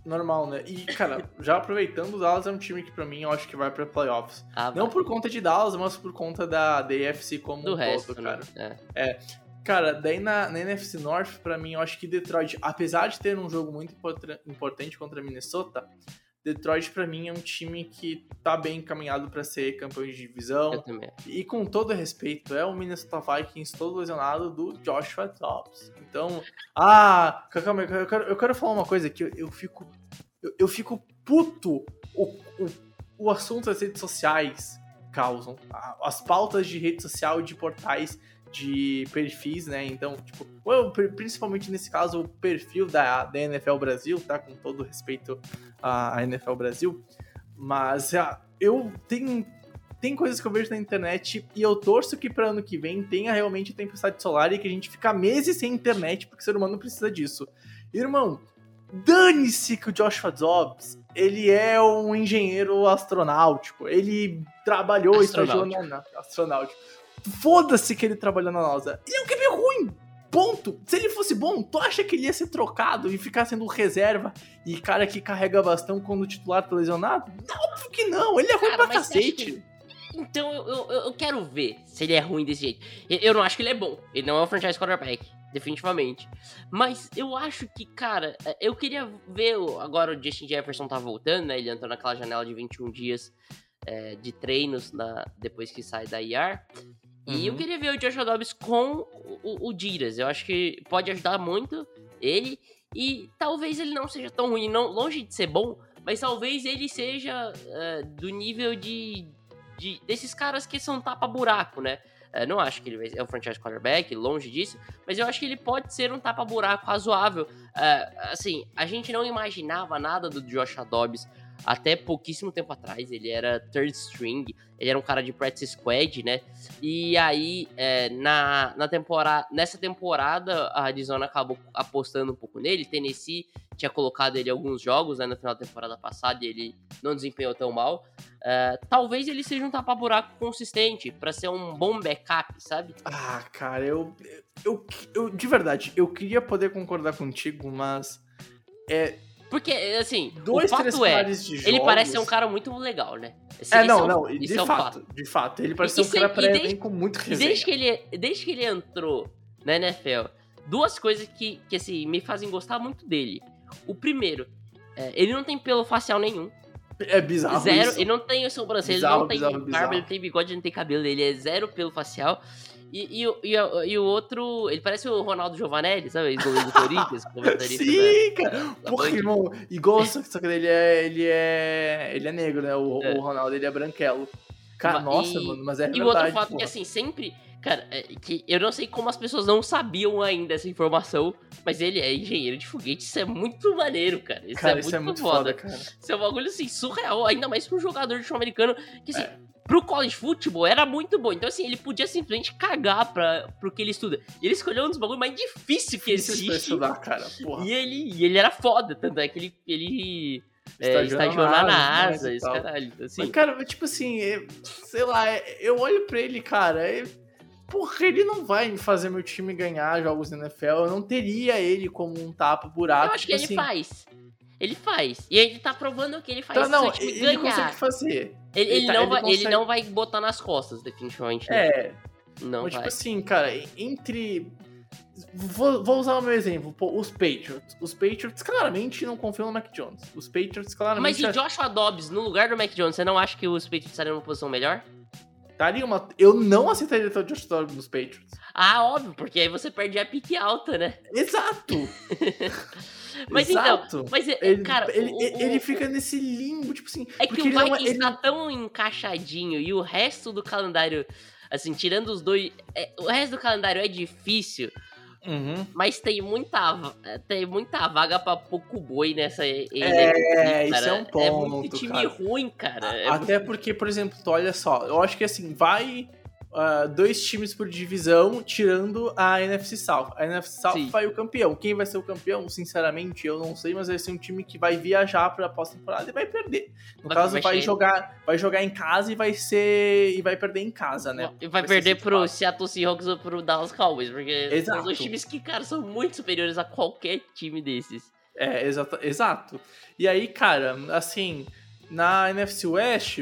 Normal, né? E, cara, já aproveitando, o Dallas é um time que pra mim eu acho que vai pra playoffs. Ah, Não vai. por conta de Dallas, mas por conta da, da AFC como do um resto, todo, né? cara. É. Cara, daí na, na NFC North, pra mim, eu acho que Detroit, apesar de ter um jogo muito importante contra Minnesota, Detroit pra mim é um time que tá bem encaminhado pra ser campeão de divisão. Eu também. E com todo respeito, é o Minnesota Vikings todo lesionado do Joshua Dobbs. Então, ah, calma, eu quero, eu quero falar uma coisa que eu, eu fico eu, eu fico puto o, o, o assunto das redes sociais causam. As pautas de rede social e de portais de perfis, né? Então, tipo, principalmente nesse caso, o perfil da, da NFL Brasil, tá? Com todo respeito à NFL Brasil. Mas ah, eu tenho tem coisas que eu vejo na internet e eu torço que para ano que vem tenha realmente tempestade solar e que a gente fica meses sem internet porque o ser humano precisa disso. Irmão, dane-se que o Joshua Dobbs, ele é um engenheiro astronáutico, ele trabalhou e estagiou na, na astronáutico. Foda-se que ele trabalhou na NASA. Ele é um QB ruim. Ponto. Se ele fosse bom, tu acha que ele ia ser trocado e ficar sendo reserva e cara que carrega bastão quando o titular tá lesionado? Não, óbvio que não. Ele é ruim Cara, pra cacete. Então eu, eu, eu quero ver se ele é ruim desse jeito. Eu, eu não acho que ele é bom. Ele não é um franchise quarterback, definitivamente. Mas eu acho que, cara, é, eu queria ver. Agora o Justin Jefferson tá voltando, né? Ele entrou naquela janela de 21 dias é, de treinos na, depois que sai da IR. E eu Uhum. queria ver o Joshua Dobbs com o, o, Diras. Eu acho que pode ajudar muito ele. E talvez ele não seja tão ruim, não, longe de ser bom, mas talvez ele seja é, do nível de, de- desses caras que são tapa-buraco, né? É, não acho que ele ser um franchise quarterback, longe disso, mas eu acho que ele pode ser um tapa-buraco razoável. É, assim, a gente não imaginava nada do Joshua Dobbs até pouquíssimo tempo atrás. Ele era third string, ele era um cara de practice squad, né? E aí, é, na, na temporada, nessa temporada, a Arizona acabou apostando um pouco nele. Tennessee tinha colocado ele alguns jogos né, no final da temporada passada e ele não desempenhou tão mal. É, talvez ele seja um tapa-buraco consistente para ser um bom backup, sabe? Ah, cara, eu, eu, eu. De verdade, eu queria poder concordar contigo, mas. É. Porque, assim, Dois, o fato é, de ele jogos- parece ser um cara muito legal, né? Esse- É, esse não, o- não, esse de é o fato, de fato. Ele parece E ser um cara e desde- pré-elenco muito resenha. desde que ele, desde que ele entrou na NFL, duas coisas que, que assim, me fazem gostar muito dele. O primeiro, é, ele não tem pelo facial nenhum. É bizarro zero. isso. Ele não tem sobrancelha, ele não tem bizarro, barba, bizarro. ele não tem bigode, ele não tem cabelo, ele é zero pelo facial. E, e, o- e, e o outro, ele parece o Ronaldo Giovanelli, sabe? Goleiro do Corinthians, comentarista Sim, cara. da Porra, irmão, igual só que ele é, ele é, ele é negro, né? O, É. o Ronaldo ele é branquelo. Cara, nossa, e- mano, mas é E verdade. o outro fato porra. que, assim, sempre. Cara, é que eu não sei como as pessoas não sabiam ainda essa informação, mas ele é engenheiro de foguete. Isso é muito maneiro, cara. Isso, Cara, é, isso muito é muito foda. foda, cara. Isso é um bagulho assim, surreal, ainda mais pra um jogador de futebol americano que, assim, É. pro college football era muito bom. Então, assim, ele podia simplesmente cagar pra, pro que ele estuda. E ele escolheu um dos bagulhos mais difíceis que Difícil existe. estudar, cara. Porra. E ele, e ele era foda, tanto é que ele, ele é, Estagiou lá na asa, e esse caralho. Então, assim, Mas, cara, tipo assim, é- sei lá, é- eu olho pra ele, cara, é- porra, ele não vai fazer meu time ganhar jogos na NFL. Eu não teria ele como um tapa-buraco. eu acho que tipo ele assim. faz. Ele faz. E ele tá provando que ele faz Tá, não, seu time ele ganhar. consegue fazer. Ele, ele ele tá- não ele vai, ele consegue- não vai botar nas costas, definitivamente. não. É, Não mas vai. tipo assim, cara, entre. Vou, vou usar o meu exemplo, pô, os Patriots. Os Patriots claramente não confiam no Mac Jones. Os Patriots Mas claramente. e Joshua Dobbs no lugar do Mac Jones, você não acha que os Patriots estariam numa posição melhor? Daria uma... Eu não aceitaria ter o Josh Dobbs nos Patriots. Ah, óbvio, porque aí você perde a pique alta, né? Exato! Mas Exato. então, mas é- Ele, cara, ele, o- o- ele fica nesse limbo, tipo assim. É que o Vikings ele tá tão encaixadinho e o resto do calendário, assim, tirando os dois, é, o resto do calendário é difícil, Uhum. mas tem muita, tem muita vaga pra pouco boi nessa É, NFC, isso é um É muito ponto, time cara. ruim, cara. É Até porque, por exemplo, olha só, eu acho que assim, vai ah, dois times por divisão, tirando a NFC South. A NFC South Sim. vai o campeão. Quem vai ser o campeão, sinceramente, eu não sei, mas vai ser um time que vai viajar pra pós-temporada e vai perder. No Vai- caso, vai vai, jogar, vai jogar em casa e vai ser. e vai perder em casa, né? E vai ser perder pro fácil. Seattle Seahawks ou pro Dallas Cowboys, porque Exato. são dois times que, cara, são muito superiores a qualquer time desses. É, exato, exato. E aí, cara, assim, na NFC West,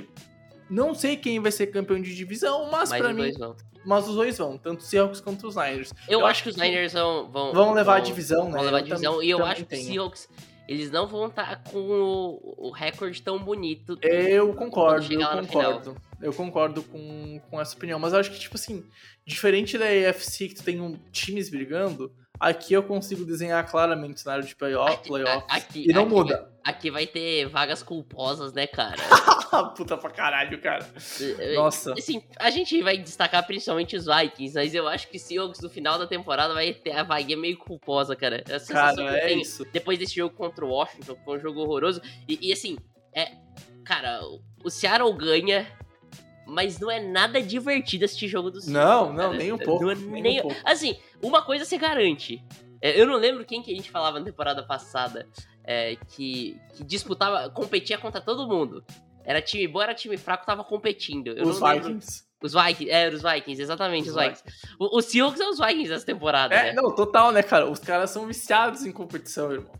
não sei quem vai ser campeão de divisão, mas Mas os mim, vão. mas os dois vão, tanto os Seahawks quanto os Niners. Eu, Eu acho acho que os Niners vão, vão, Vão levar a vão- divisão, né? Vão levar a Eu divisão. tam- E eu acho que os tenho. Seahawks, eles não vão estar com o, recorde tão bonito. Eu concordo, eu concordo. Eu concordo com, com essa opinião. Mas eu acho que, tipo assim, diferente da AFC que tu tem um, times brigando, aqui eu consigo desenhar claramente o cenário de playoff, Aqui- playoff aqui- e não aqui muda. vai- aqui vai ter vagas culposas, né, cara? Puta pra caralho, cara. É, Nossa. Assim, a gente vai destacar principalmente os Vikings, mas eu acho que Seahawks no final da temporada vai ter a vaguinha meio culposa, cara. A Cara, é tenho isso. depois desse jogo contra o Washington, que foi um jogo horroroso. E, e, assim, é. Cara, o- o Seattle ganha, mas não é nada divertido assistir jogo do Seahawks. Não, não, cara. nem um pouco. Não é nem nem- um pouco. Assim, uma coisa você garante. É, Eu não lembro quem que a gente falava na temporada passada é, que, que disputava, competia contra todo mundo. Era time bom, era time fraco, tava competindo. Eu Os não lembro- Vikings. Os Vikings, é, os Vikings, exatamente, os, Os Vikings. O, o Seahawks é os Vikings dessa temporada, É, né? não, total, né, cara? Os caras são viciados em competição, irmão.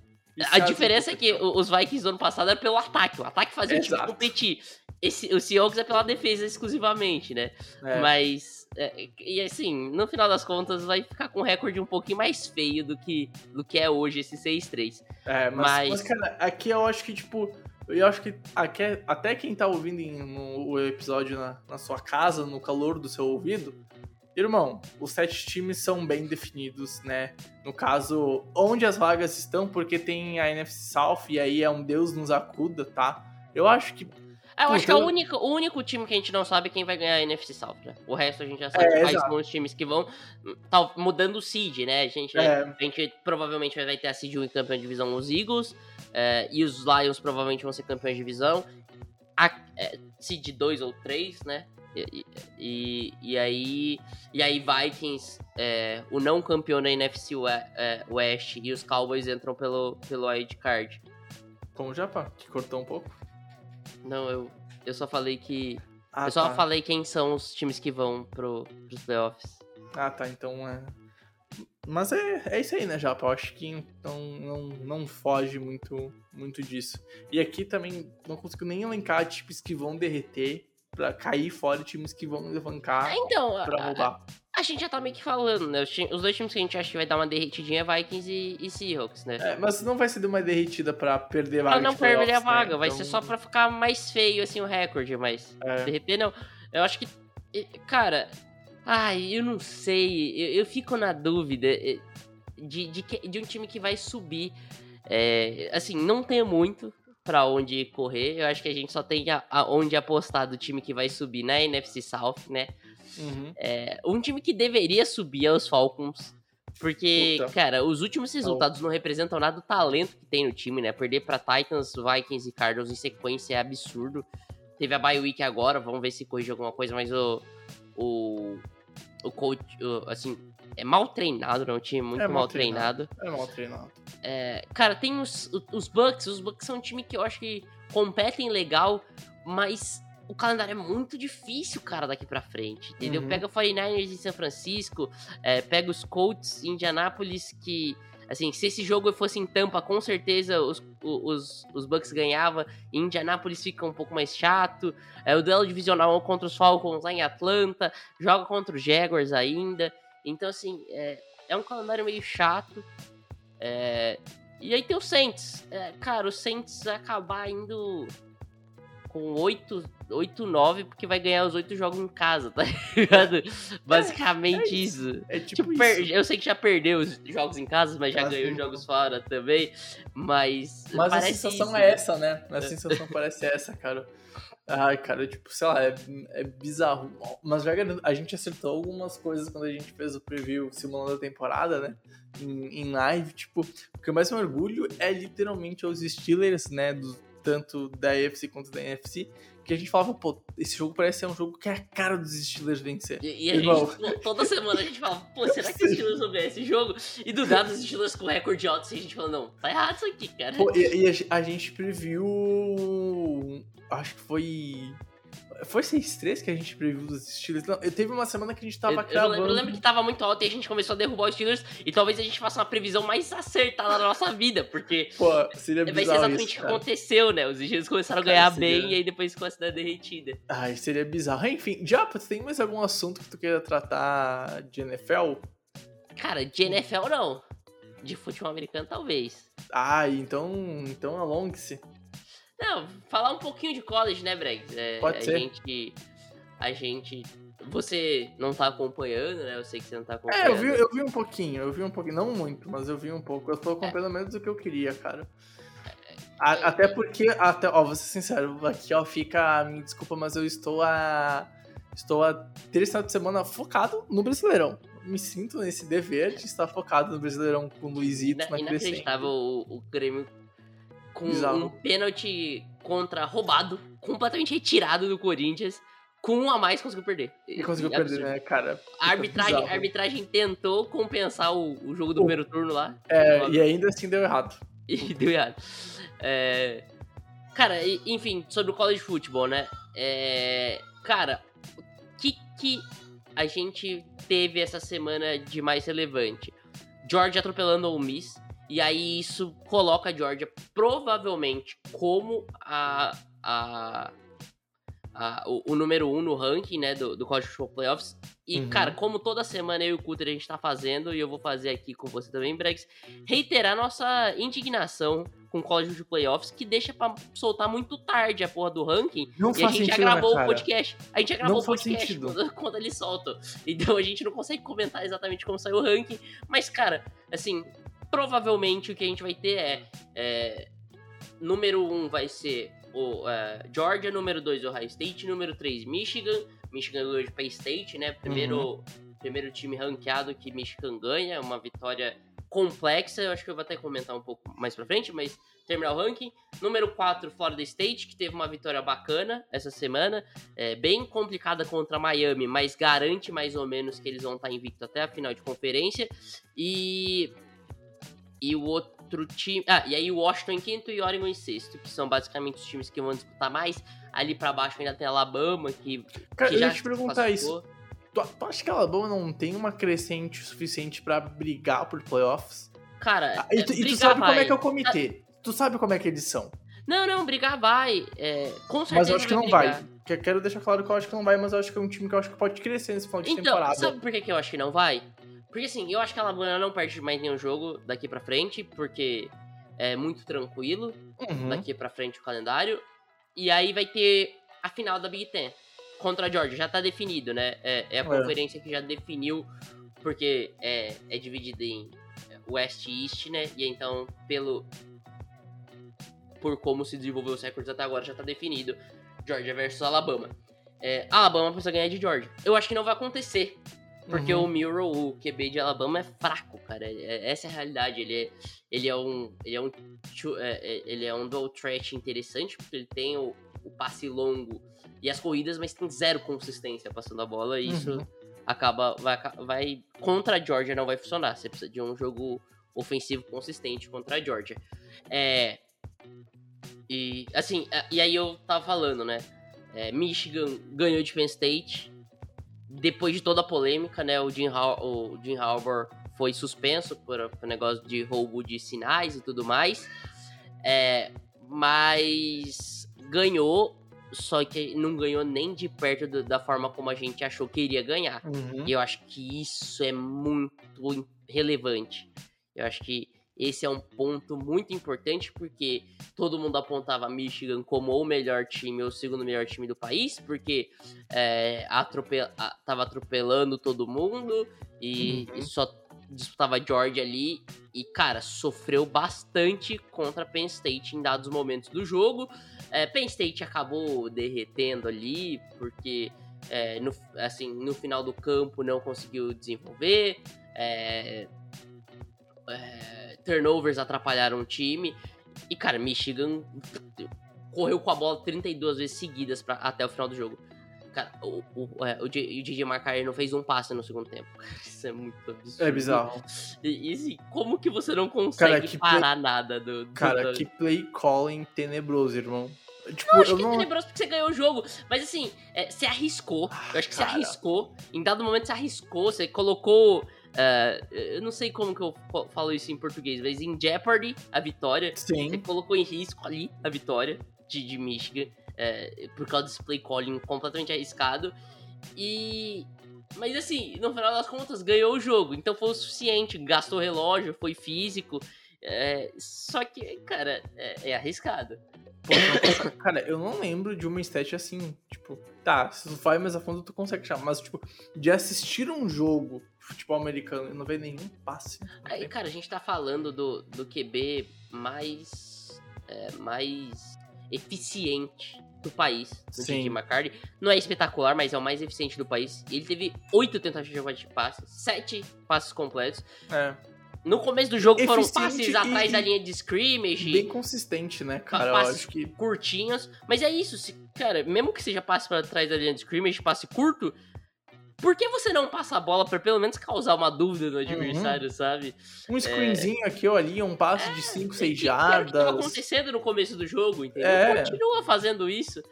A diferença é que os Vikings do ano passado era pelo ataque. O ataque fazia o time competir. Esse, o Seahawks é pela defesa exclusivamente, né? É. Mas, é, e assim, no final das contas, vai ficar com um recorde um pouquinho mais feio do que, do que é hoje esse 6-3. É, mas, Mas- mas, cara, aqui eu acho que, tipo, eu acho que aqui, é- até quem tá ouvindo em- no o episódio na, na sua casa, no calor do seu ouvido, irmão, os sete times são bem definidos, né? No caso, onde as vagas estão, porque tem a NFC South e aí é um Deus nos acuda, tá? Eu acho que. Ah, eu acho que é o único, o único time que a gente não sabe é quem vai ganhar a NFC South, né? O resto a gente já sabe É, quais são os times que vão tá mudando o seed, né? A gente, É, a gente provavelmente vai ter a seed 1 em campeão de divisão os Eagles, é, e os Lions provavelmente vão ser campeões de divisão. A, é, seed 2 ou 3, né? E, e, e aí e aí Vikings, é, o não campeão da NFC é, West e os Cowboys entram pelo, pelo wild card. como já, pá, que cortou um pouco. Não, eu, eu só falei que Ah, eu só tá. falei quem são os times que vão pro, pros playoffs. Ah, tá, então é. Mas é, é isso aí, né, Japa? Eu acho que não, não, não foge muito, muito disso. E aqui também não consigo nem elencar times que vão derreter pra cair fora e times que vão levantar Ah, então, pra a, roubar. a gente já tá meio que falando, né? Os, os dois times que a gente acha que vai dar uma derretidinha é Vikings e, e Seahawks, né? É, mas não vai ser de uma derretida pra perder vaga pra não de perder a né? vaga, vai Então, ser só pra ficar mais feio, assim, o recorde, mas é. derreter não. Eu acho que, cara, ai, eu não sei, eu, eu fico na dúvida de, de, de um time que vai subir. É, assim, não tem muito pra onde correr, eu acho que a gente só tem a, a- onde apostar do time que vai subir na NFC South, né? Uhum. É, um time que deveria subir é os Falcons. Porque, Puta. cara, os últimos resultados não representam nada do talento que tem no time, né? Perder pra Titans, Vikings e Cardinals em sequência é absurdo. Teve a bye week agora, vamos ver se corrige alguma coisa, mas o. O. O coach, o- assim, é mal treinado, né? Um time muito É mal mal treinado. É mal treinado. É, cara, tem os, os Bucks. Os Bucks são um time que eu acho que competem legal, mas o calendário é muito difícil, cara, daqui pra frente, entendeu? Uhum. Pega o 49ers em São Francisco, é, pega os Colts em Indianápolis, que, assim, se esse jogo fosse em Tampa, com certeza os, os, os Bucks ganhavam. Em Indianápolis fica um pouco mais chato. É, o duelo divisional contra os Falcons lá em Atlanta, joga contra os Jaguars ainda. Então, assim, é, é um calendário meio chato. É, e aí tem o Saints. É, cara, o Saints vai acabar indo com 8, 8 9, porque vai ganhar os 8 jogos em casa, tá ligado? Basicamente é isso. É tipo, Tipo, isso. per- eu sei que já perdeu os jogos em casa, mas já Ah, ganhou os jogos fora também. Mas. Mas a sensação isso, é né? essa, né? A sensação parece essa, cara. Ai, cara, tipo, sei lá, é, é bizarro. Mas já garanto, a gente acertou algumas coisas quando a gente fez o preview simulando a temporada, né? Em, em live, tipo, o que eu mais me orgulho é literalmente os Steelers, né? Do tanto da AFC quanto da NFC, que a gente falava, pô, esse jogo parece ser um jogo que é a cara dos Steelers vencer. E, e a Irmão. gente, toda semana a gente fala, pô, será que os Steelers vão ganhar esse jogo? E do nada os Steelers com recorde alto, assim, a gente fala, não, tá errado isso aqui, cara. Pô, e, e a, a gente previu. Acho que foi. Foi 6-3 que a gente previu dos Steelers. Não, eu teve uma semana que a gente tava eu, eu cravando. lembro, eu lembro que tava muito alto e a gente começou a derrubar os Steelers e talvez a gente faça uma previsão mais acertada na nossa vida, porque Pô, seria vai ser exatamente o que aconteceu, né? Os Steelers começaram a ganhar seria- bem e aí depois ficou a cidade derretida. Ai, seria bizarro. Enfim, Japa, tem mais algum assunto que tu queira tratar de NFL? Cara, de NFL não. De futebol americano talvez. Ah, então, então alongue-se. Não, falar um pouquinho de college, né, Bregs? É, Pode a ser. gente. A gente. Você não tá acompanhando, né? Eu sei que você não tá acompanhando. É, eu vi, eu vi um pouquinho, eu vi um pouquinho, não muito, mas eu vi um pouco. Eu tô acompanhando menos do que eu queria, cara. A- É, até porque, até, ó, vou ser sincero, aqui ó, fica minha desculpa, mas eu estou a. Estou a três de semana focado no Brasileirão. Me sinto nesse dever de estar focado no Brasileirão com o Luizito na crescente. Inacreditável o, o Grêmio com Bizarro. um pênalti contra roubado, completamente retirado do Corinthians, com um a mais conseguiu perder. E conseguiu Absurdo. perder, né, cara? A arbitragem, a arbitragem tentou compensar o, o jogo do O- primeiro turno lá. É, e ainda assim deu errado. E deu errado. É, Cara, enfim, sobre o college football, né? É, Cara, o que que a gente teve essa semana de mais relevante? Georgia atropelando o Miss. E aí isso coloca a Georgia provavelmente como a, a, a- o, o número um no ranking, né, do, do College Football Playoffs. E, Uhum. cara, como toda semana eu e o Cutter a gente tá fazendo, e eu vou fazer aqui com você também, Bregs, reiterar nossa indignação com o College Football Playoffs, que deixa pra soltar muito tarde a porra do ranking. Não e a gente já sentido, né, gravou o podcast. A gente já gravou Não o podcast quando, quando eles soltam. Então a gente não consegue comentar exatamente como saiu o ranking. Mas, cara, assim, provavelmente o que a gente vai ter é. é, número 1 um vai ser o é, Georgia, número 2 Ohio State, número 3 Michigan. Michigan ganhou de Penn State, né? Primeiro, primeiro time ranqueado que Michigan ganha, uma vitória complexa. Eu acho que eu vou até comentar um pouco mais pra frente, mas terminar o ranking. Número 4, Florida State, que teve uma vitória bacana essa semana. É, bem complicada contra Miami, mas garante mais ou menos que eles vão estar invicto até a final de conferência. E. E o outro time. Ah, e aí o Washington em quinto e Oregon em sexto, que são basicamente os times que vão disputar mais. Ali pra baixo ainda tem Alabama, que. Cara, que eu já ia te perguntar isso. Tu, tu acha que a Alabama não tem uma crescente suficiente pra brigar por playoffs? Cara, Ah, e é, tu, e tu sabe como vai. é que é o comitê. Tu sabe como é que eles são. Não, não, brigar vai. É, com certeza. Mas eu acho que não brigar. vai. Que- Quero deixar claro que eu acho que não vai, mas eu acho que é um time que eu acho que pode crescer nesse final de Então, temporada. sabe por que, que eu acho que não vai? Porque assim, eu acho que a Alabama não perde mais nenhum jogo daqui pra frente, porque é muito tranquilo Uhum. daqui pra frente o calendário. E aí vai ter a final da Big Ten contra a Georgia. Já tá definido, né? É, é a É. conferência que já definiu, porque é, é dividida em West e East, né? E então, pelo. Por como se desenvolveu os recordes até agora, já tá definido. Georgia versus Alabama. É, Alabama precisa ganhar de Georgia. Eu acho que não vai acontecer. Porque Uhum. o Miro, o QB de Alabama, é fraco, cara. É- é- essa é a realidade. Ele é, ele é um. Ele é um. é- ele é um dual threat interessante, porque ele tem o, o passe longo e as corridas, mas tem zero consistência passando a bola. E isso Uhum. acaba. Vai, vai. Contra a Georgia não vai funcionar. Você precisa de um jogo ofensivo consistente contra a Georgia. É. E assim, e aí eu tava falando, né? É, Michigan ganhou de Penn State. Depois de toda a polêmica, né? O Jim, Har o Jim Harbaugh foi suspenso por, por negócio de roubo de sinais e tudo mais. É, mas ganhou, só que não ganhou nem de perto do- da forma como a gente achou que iria ganhar. Uhum. E eu acho que isso é muito relevante. Eu acho que esse é um ponto muito importante porque todo mundo apontava Michigan como o melhor time, ou o segundo melhor time do país, porque é, atrope- a- tava atropelando todo mundo e, Uhum. e só disputava Georgia ali. E, cara, sofreu bastante contra Penn State em dados momentos do jogo. É, Penn State acabou derretendo ali, porque é, no, assim, no final do campo não conseguiu desenvolver. é, é, turnovers atrapalharam o time. E, cara, Michigan correu com a bola 32 vezes seguidas pra, até o final do jogo. Cara, o, o, é, o, DJ McCarthy não fez um passe no segundo tempo. Isso é muito absurdo. É bizarro. E, e assim, como que você não consegue Cara, parar nada do, do Cara, do- que play calling tenebroso, irmão. Tipo, Eu acho que é não. tenebroso porque você ganhou o jogo. Mas assim, é, você arriscou. eu acho que cara. você arriscou. Em dado momento você arriscou. Você colocou. É, eu não sei como que eu fa- falo isso em português, mas em Jeopardy a vitória. Você Sim. colocou em risco ali a vitória de, de Michigan. é, por causa desse play calling completamente arriscado. E. Mas assim, no final das contas, ganhou o jogo. Então foi o suficiente. Gastou relógio, foi físico. é, só que, cara, é, é arriscado. Pô, cara, eu não lembro de uma stat assim, tipo, tá, se tu vai mais a fundo tu consegue chamar, mas tipo, de assistir um jogo de futebol americano e não ver nenhum passe. Aí, tem. cara, a gente tá falando do, do QB mais. é, mais eficiente do país, do Sim. McCarthy. Não é espetacular, mas é o mais eficiente do país. Ele teve oito tentativas de passe, sete passes completos. É, No começo do jogo foram passes atrás da linha de scrimmage, bem consistente, né, cara? Passes acho que. curtinhos. Mas é isso, se, cara, mesmo que seja passe pra trás da linha de scrimmage, passe curto. Por que você não passa a bola pra pelo menos causar uma dúvida Uhum. no adversário, sabe? Um screenzinho aqui ou ali, um passe de 5, 6 Que era o que jardas. acontecendo no começo do jogo, entendeu? É. Continua fazendo isso.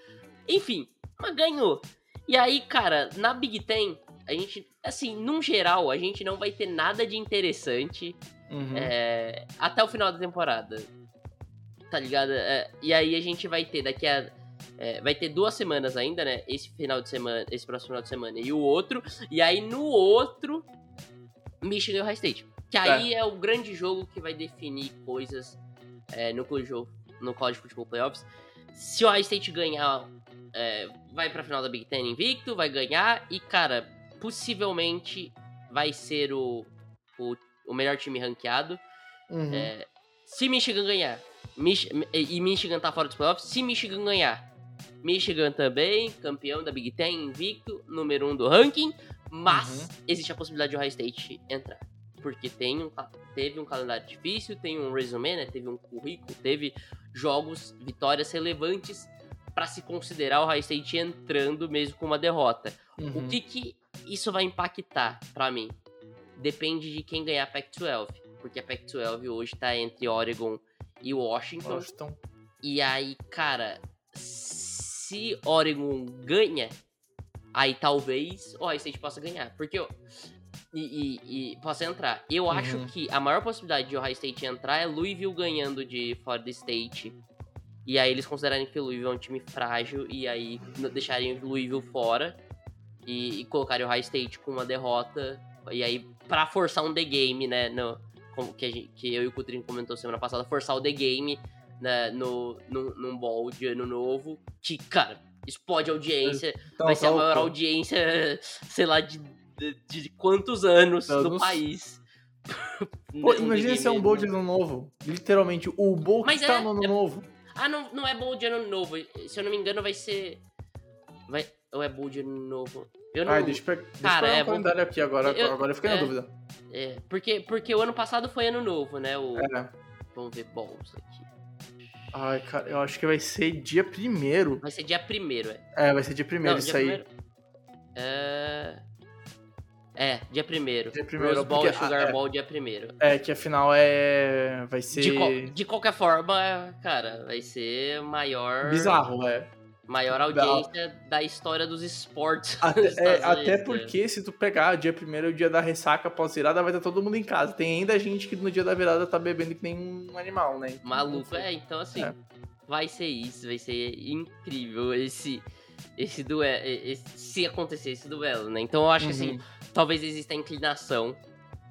Enfim, mas ganhou. E aí, cara, na Big Ten, a gente, assim, num geral, a gente não vai ter nada de interessante Uhum. é, até o final da temporada. Tá ligado? É, e aí a gente vai ter daqui a. é, vai ter duas semanas ainda, né? Esse final de semana, esse próximo final de semana e o outro. E aí no outro, Michigan e Ohio State. Que aí é. o grande jogo que vai definir coisas é, no, college, no College Football Playoffs. Se o Ohio State ganhar, é, vai pra final da Big Ten invicto, vai ganhar. E, cara, possivelmente vai ser o, o, o melhor time ranqueado. Uhum. É, se Michigan ganhar, Mich e Michigan tá fora dos playoffs, se Michigan ganhar, Michigan também, campeão da Big Ten, invicto, número um do ranking, mas existe a possibilidade de Ohio State entrar. Porque tem um, teve um calendário difícil, tem um resume, né? Teve um currículo, teve jogos, vitórias relevantes para se considerar o Ohio State entrando mesmo com uma derrota. Uhum. O que que isso vai impactar pra mim? Depende de quem ganhar a Pac-12. Porque a Pac-12 hoje tá entre Oregon e Washington. Washington. E aí, cara, se Oregon ganha, aí talvez o Ohio State possa ganhar. Porque eu. E, e- e possa entrar. Eu acho Uhum. que a maior possibilidade de Ohio State entrar é Louisville ganhando de Florida State. E aí eles considerarem que o Louisville é um time frágil e aí deixarem o Louisville fora e, e colocarem o Ohio State com uma derrota. E aí, pra forçar um The Game, né? No, como que, a gente- que eu e o Coutrinho comentou semana passada, forçar o The Game né, no, num, num ball de ano novo. Que, cara, explode a audiência. Então, vai ser a maior audiência, sei lá, de, de, de quantos anos no Anos. país. Pô, Um imagina se é um bowl de ano novo. Literalmente, o bowl que Mas tá é- no ano é- novo. Ah, não, não é bowl de ano novo. Se eu não me engano, vai ser. Vai... Ou é bowl de ano novo? Eu não. Ai, deixa eu, pe- deixa eu Cara, pegar é, o calendário aqui agora. Eu- agora eu fiquei é. na dúvida. É, porque, porque o ano passado foi ano novo, né? O... É. Vamos ver balls aqui. Ai, cara, eu acho que vai ser dia primeiro. Vai ser dia primeiro, é. É, vai ser dia primeiro Não, isso dia aí. primeiro. É. É, dia primeiro. Dia primeiro, Rose Ball porque- e Sugar ah, é. Ball dia primeiro. É, que afinal é. Vai ser. De, qual- de qualquer forma, cara, vai ser maior. Bizarro, é. Maior audiência da história dos esportes. Até, é, até né? porque se tu pegar dia primeiro, o dia da ressaca pós-virada, vai estar todo mundo em casa. Tem ainda gente que no dia da virada tá bebendo que nem um animal, né? Então, Maluco, é, então assim, É. vai ser isso, vai ser incrível esse esse duelo, esse- se acontecer esse duelo, né? Então eu acho que assim, Uhum. talvez exista a inclinação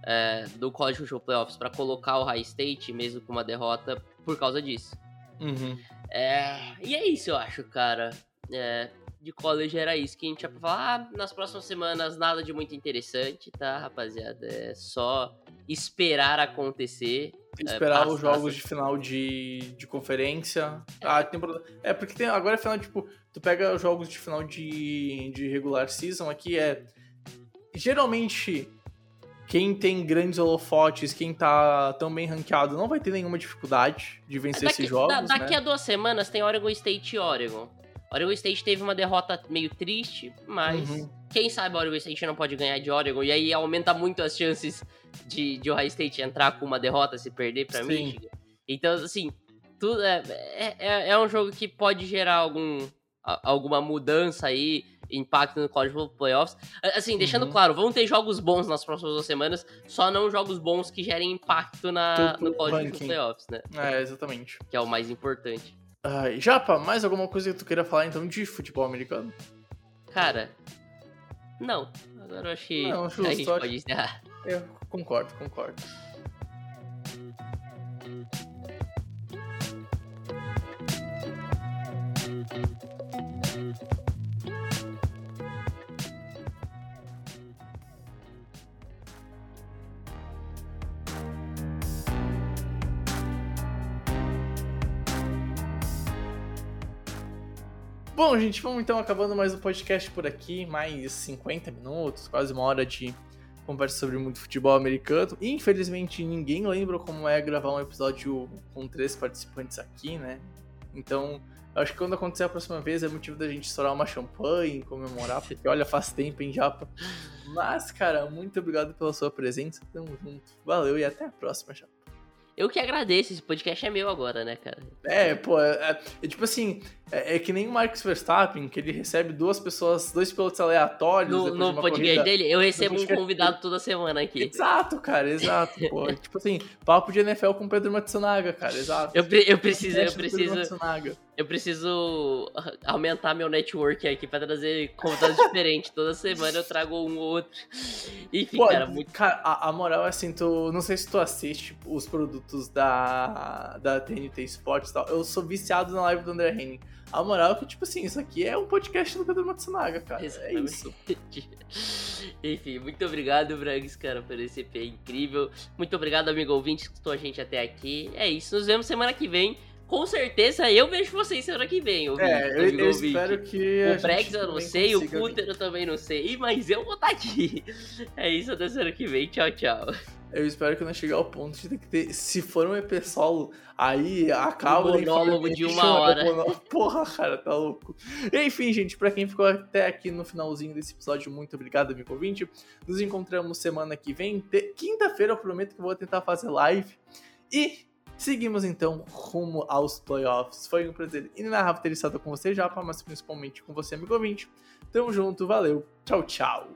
é, do College Football Playoffs pra colocar o High State, mesmo com uma derrota, por causa disso. Uhum. É, e é isso, eu acho, cara. É, de college era isso que a gente ia falar. Ah, nas próximas semanas, nada de muito interessante, tá, rapaziada? É só esperar acontecer. Esperar passa- os jogos passa. de final de, de conferência. Ah, tem, é, porque tem, agora é final, tipo, tu pega os jogos de final de, de regular season aqui, é. Geralmente, quem tem grandes holofotes, quem tá tão bem ranqueado, não vai ter nenhuma dificuldade de vencer daqui, esses jogos. da- daqui né? a duas semanas tem Oregon State e Oregon. Oregon State teve uma derrota meio triste, mas Uhum. quem sabe Oregon State não pode ganhar de Oregon. E aí aumenta muito as chances de, de Ohio State entrar com uma derrota se perder pra Sim. Michigan. Então, assim, tudo é, é, é- é um jogo que pode gerar algum, alguma mudança aí, impacto no College Football Playoffs. A- Assim, deixando Uhum. claro, vão ter jogos bons nas próximas duas semanas, só não jogos bons que gerem impacto na, Tudo no College ranking. Football Playoffs, né? É, exatamente. Que é o mais importante. Ai, Japa, mais alguma coisa que tu queira falar então de futebol americano? Cara, não. Agora eu acho que Não, a justo, gente acho- pode encerrar. Eu concordo, concordo. Bom, gente, vamos então acabando mais um podcast por aqui. Mais 50 minutos, quase uma hora de conversa sobre muito futebol americano. Infelizmente, ninguém lembra como é gravar um episódio com três participantes aqui, né? Então, acho que quando acontecer a próxima vez é motivo da gente estourar uma champanhe, comemorar, porque olha, faz tempo, hein, Japa. Mas, cara, muito obrigado pela sua presença. Tamo junto. Valeu e até a próxima, Japa. Eu que agradeço, esse podcast é meu agora, né, cara? É, pô, é, é- é tipo assim, é, é que nem o Marcos Verstappen, que ele recebe duas pessoas, dois pilotos aleatórios No, de no uma podcast dele, eu recebo um convidado toda semana aqui. Exato, cara, exato, pô. Tipo assim, papo de NFL com Pedro Matsunaga, cara, exato. Eu, eu preciso, eu preciso, eu preciso aumentar meu network aqui pra trazer convidados diferentes. Toda semana eu trago um ou outro. Enfim, Pô, cara, muito. cara, a, a moral é assim, tu, não sei se tu assiste os produtos da, da TNT Sports e tal. Eu sou viciado na live do André Henning. A moral é que, tipo assim, isso aqui é um podcast do Pedro Matsunaga, cara. É Exatamente. isso. Enfim, muito obrigado, Brangs, cara, por esse EP incrível. Muito obrigado, amigo ouvinte, que escutou a gente até aqui. É isso, nos vemos semana que vem. Com certeza eu vejo vocês semana que vem, ouvinte, É, eu, eu espero que. O Brex eu não sei, o Cutter eu também não sei, mas eu vou estar aqui. É isso, até semana que vem. Tchau, tchau. Eu espero que não chegue ao ponto de ter que ter. Se for um EP solo, aí acaba. Um monólogo de uma hora. monólogo. Porra, cara, tá louco. Enfim, gente, pra quem ficou até aqui no finalzinho desse episódio, muito obrigado, amigo ouvinte. Nos encontramos semana que vem. Quinta-feira eu prometo que vou tentar fazer live. E seguimos então rumo aos playoffs. Foi um prazer inenarrável ter estado com você, Japa, mas principalmente com você, amigo ouvinte. Tamo junto, valeu, tchau, tchau.